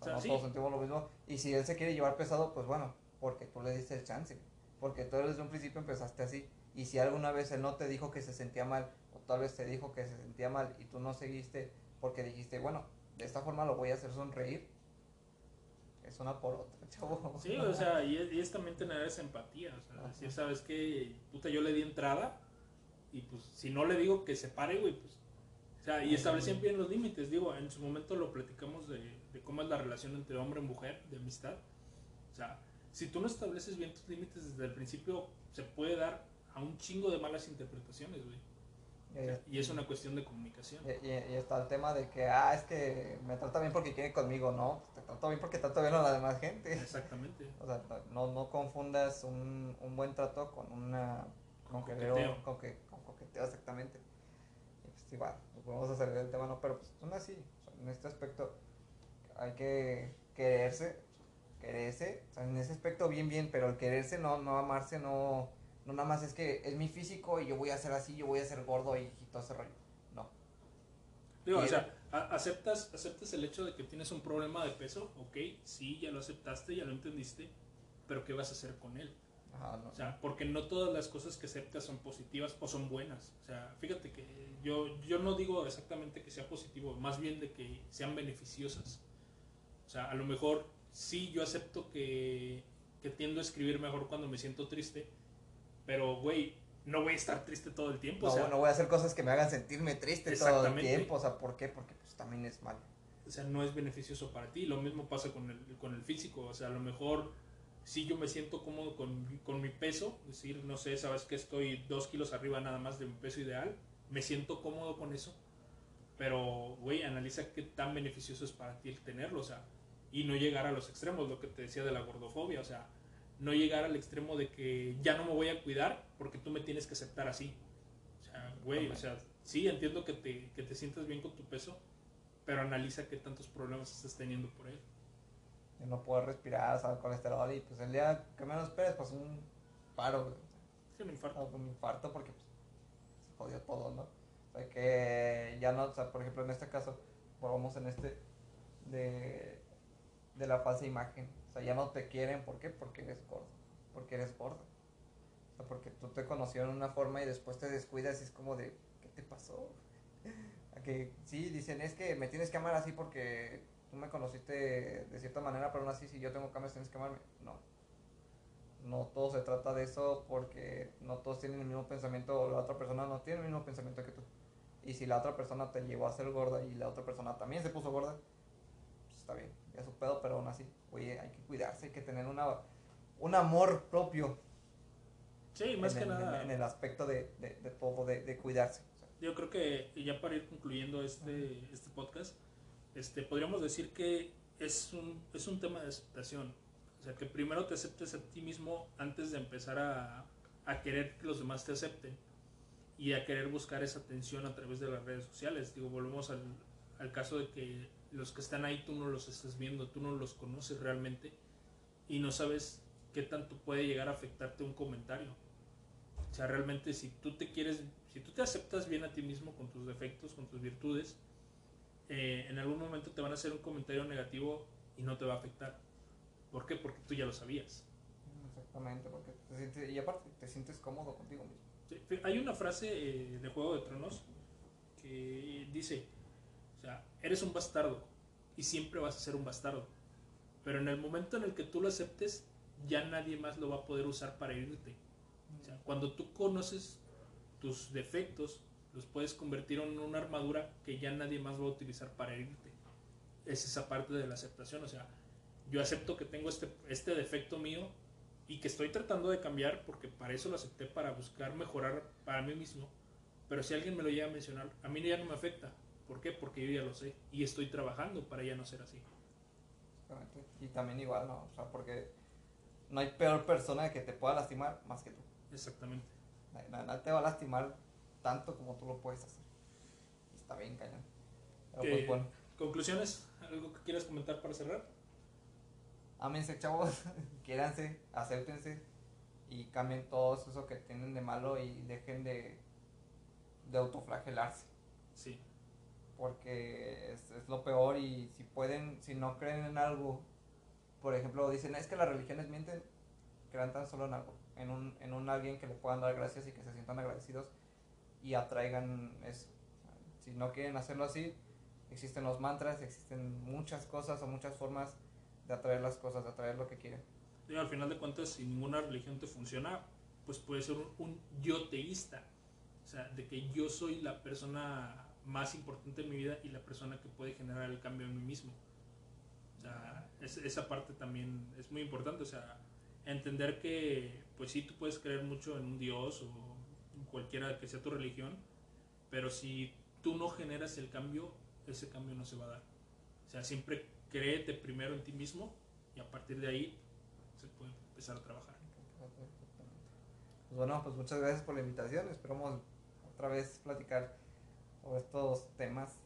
O sea, O sea, no sí. todos sentimos lo mismo. Y si él se quiere llevar pesado, pues bueno, porque tú le diste el chance. Porque tú desde un principio empezaste así. Y si alguna vez él no te dijo que se sentía mal, o tal vez te dijo que se sentía mal y tú no seguiste porque dijiste, bueno, de esta forma lo voy a hacer sonreír. Es una por otra, chavo. Sí, o sea, y es, y es también tener esa empatía, o sea, Ajá. decir, ¿sabes qué? Puta, yo le di entrada y pues si no le digo que se pare, güey, pues... O sea, y establecen bien los límites, digo, en su momento lo platicamos de, de cómo es la relación entre hombre y mujer, de amistad. O sea, si tú no estableces bien tus límites desde el principio, se puede dar a un chingo de malas interpretaciones, güey. Eh, y es una cuestión de comunicación. Y, y- y está el tema de que, ah, es que me trata bien porque quiere conmigo, ¿no? Te trato bien porque trato bien a la demás gente. Exactamente. O sea, no, no confundas un, un buen trato con una con, Con coqueteo. con, que, con coqueteo, exactamente. Y pues igual, nos podemos hacer el tema, ¿no? Pero pues aún así, o sea, en este aspecto hay que quererse, quererse, o sea, en ese aspecto bien, bien, pero el quererse, no, no amarse, no, no nada más es que es mi físico y yo voy a ser así, yo voy a ser gordo y, y todo ese rollo. No. Digo, o sea, aceptas, aceptas el hecho de que tienes un problema de peso, ok, sí, ya lo aceptaste, ya lo entendiste, pero ¿qué vas a hacer con él? Ajá, no. O sea, porque no todas las cosas que aceptas son positivas o son buenas. O sea, fíjate que yo, yo no digo exactamente que sea positivo, más bien de que sean beneficiosas. O sea, a lo mejor sí yo acepto que, que tiendo a escribir mejor cuando me siento triste, pero, güey, no voy a estar triste todo el tiempo. no, o sea, no voy a hacer cosas que me hagan sentirme triste todo el tiempo. O sea, ¿por qué? Porque pues también es malo. o sea, no es beneficioso para ti. Lo mismo pasa con el, con el físico. O sea, a lo mejor si yo me siento cómodo con, con mi peso, es decir, no sé, sabes que estoy dos kilos arriba nada más de mi peso ideal, me siento cómodo con eso, pero, güey, analiza qué tan beneficioso es para ti el tenerlo, o sea, y no llegar a los extremos, lo que te decía de la gordofobia, o sea, no llegar al extremo de que ya no me voy a cuidar porque tú me tienes que aceptar así. O sea, güey, o sea, sí, entiendo que te, que te sientas bien con tu peso, pero analiza qué tantos problemas estás teniendo por él. No puedo respirar, sabe colesterol y pues el día que menos esperes, pues un paro, güey. Es un infarto. O un infarto porque pues, se jodió todo, ¿no? O sea que ya no, o sea, por ejemplo en este caso, volvamos en este de, de la falsa imagen. Sea, ya no te quieren, ¿por qué? Porque eres gordo, porque eres gordo. O sea, porque tú te conocieron de una forma y después te descuidas y es como de, ¿qué te pasó? Que sí, dicen, es que me tienes que amar así porque tú me conociste de cierta manera, pero aún así si yo tengo cambios tienes que amarme. No. No todo se trata de eso porque no todos tienen el mismo pensamiento o la otra persona no tiene el mismo pensamiento que tú. Y si la otra persona te llevó a ser gorda y la otra persona también se puso gorda, pues está bien, ya su pedo, pero aún así, oye, hay que cuidarse, hay que tener una, un amor propio Sí, más en, que el, nada. en el aspecto de, de, de todo, de, de cuidarse. O sea, Yo creo que y ya para ir concluyendo este, este podcast, este, podríamos decir que es un, es un tema de aceptación. O sea, que primero te aceptes a ti mismo antes de empezar a, a querer que los demás te acepten y a querer buscar esa atención a través de las redes sociales. Digo, volvemos al, al caso de que los que están ahí tú no los estás viendo, tú no los conoces realmente y no sabes qué tanto puede llegar a afectarte un comentario. O sea, realmente si tú te quieres, si tú te aceptas bien a ti mismo con tus defectos, con tus virtudes, eh, en algún momento te van a hacer un comentario negativo y no te va a afectar. ¿Por qué? Porque tú ya lo sabías. Exactamente, porque te sientes, y aparte te sientes cómodo contigo mismo. Sí, hay una frase eh, de Juego de Tronos que dice, eres un bastardo y siempre vas a ser un bastardo. Pero en el momento en el que tú lo aceptes, ya nadie más lo va a poder usar para sea, cuando tú conoces tus defectos, los puedes convertir en una armadura que ya nadie más va a utilizar para herirte. Es esa parte de la aceptación. O sea, yo acepto que tengo este, este defecto mío y que estoy tratando de cambiar porque para eso lo acepté, para buscar mejorar para mí mismo. Pero si alguien me lo llega a mencionar, a mí ya no me afecta. ¿Por qué? Porque yo ya lo sé y estoy trabajando para ya no ser así. Y también igual, ¿no? O sea, porque no hay peor persona que te pueda lastimar más que tú. Exactamente. Nada, te va a lastimar tanto como tú lo puedes hacer. Y está bien cañón. Pero pues bueno. ¿Conclusiones? ¿Algo que quieras comentar para cerrar? Ámense, chavos. Quiéranse, acéptense y cambien todo eso que tienen de malo y dejen de, de autoflagelarse. Sí porque es, es, lo peor y si pueden, si no creen en algo, por ejemplo, dicen, es que las religiones mienten, crean tan solo en algo, en un, en un alguien que le puedan dar gracias y que se sientan agradecidos y atraigan eso. Si no quieren hacerlo así, existen los mantras, existen muchas cosas o muchas formas de atraer las cosas, de atraer lo que quieren. Y al final de cuentas, si ninguna religión te funciona, pues puede ser un, un yo teísta. O sea, de que yo soy la persona más importante en mi vida y la persona que puede generar el cambio en mí mismo. O sea, esa parte también es muy importante, o sea, entender que, pues sí, tú puedes creer mucho en un Dios o cualquiera que sea tu religión, pero si tú no generas el cambio, ese cambio no se va a dar. O sea, siempre créete primero en ti mismo y a partir de ahí se puede empezar a trabajar. Pues bueno, pues muchas gracias por la invitación. Esperamos otra vez platicar o estos temas,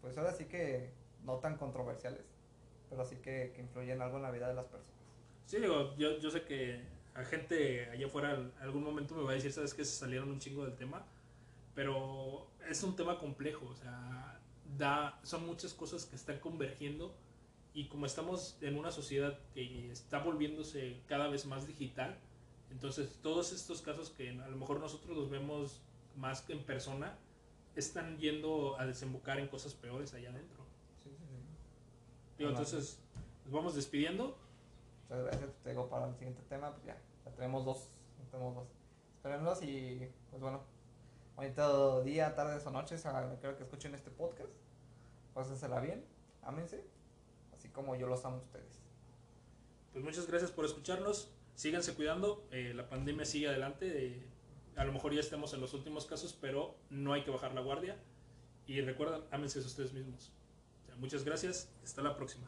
pues ahora sí que no tan controversiales, pero sí que, que influyen algo en la vida de las personas. Sí, digo, yo, yo sé que a gente allá afuera algún momento me va a decir, sabes que se salieron un chingo del tema, pero es un tema complejo, o sea, da, son muchas cosas que están convergiendo y como estamos en una sociedad que está volviéndose cada vez más digital, entonces todos estos casos que a lo mejor nosotros los vemos más que en persona, están yendo a desembocar en cosas peores allá adentro. Sí, sí, sí. entonces, nos vamos despidiendo. Muchas gracias, te digo para el siguiente tema, pues ya, ya tenemos dos, tenemos dos. Espérenlos y, pues bueno, bonito día, tardes o noches a creo que escuchen este podcast. Pásensela bien, ámense, así como yo los amo a ustedes. Pues muchas gracias por escucharnos, síganse cuidando, eh, la pandemia sigue adelante. Eh, a lo mejor ya estemos en los últimos casos, pero no hay que bajar la guardia. Y recuerden, ámense a ustedes mismos. muchas gracias, hasta la próxima.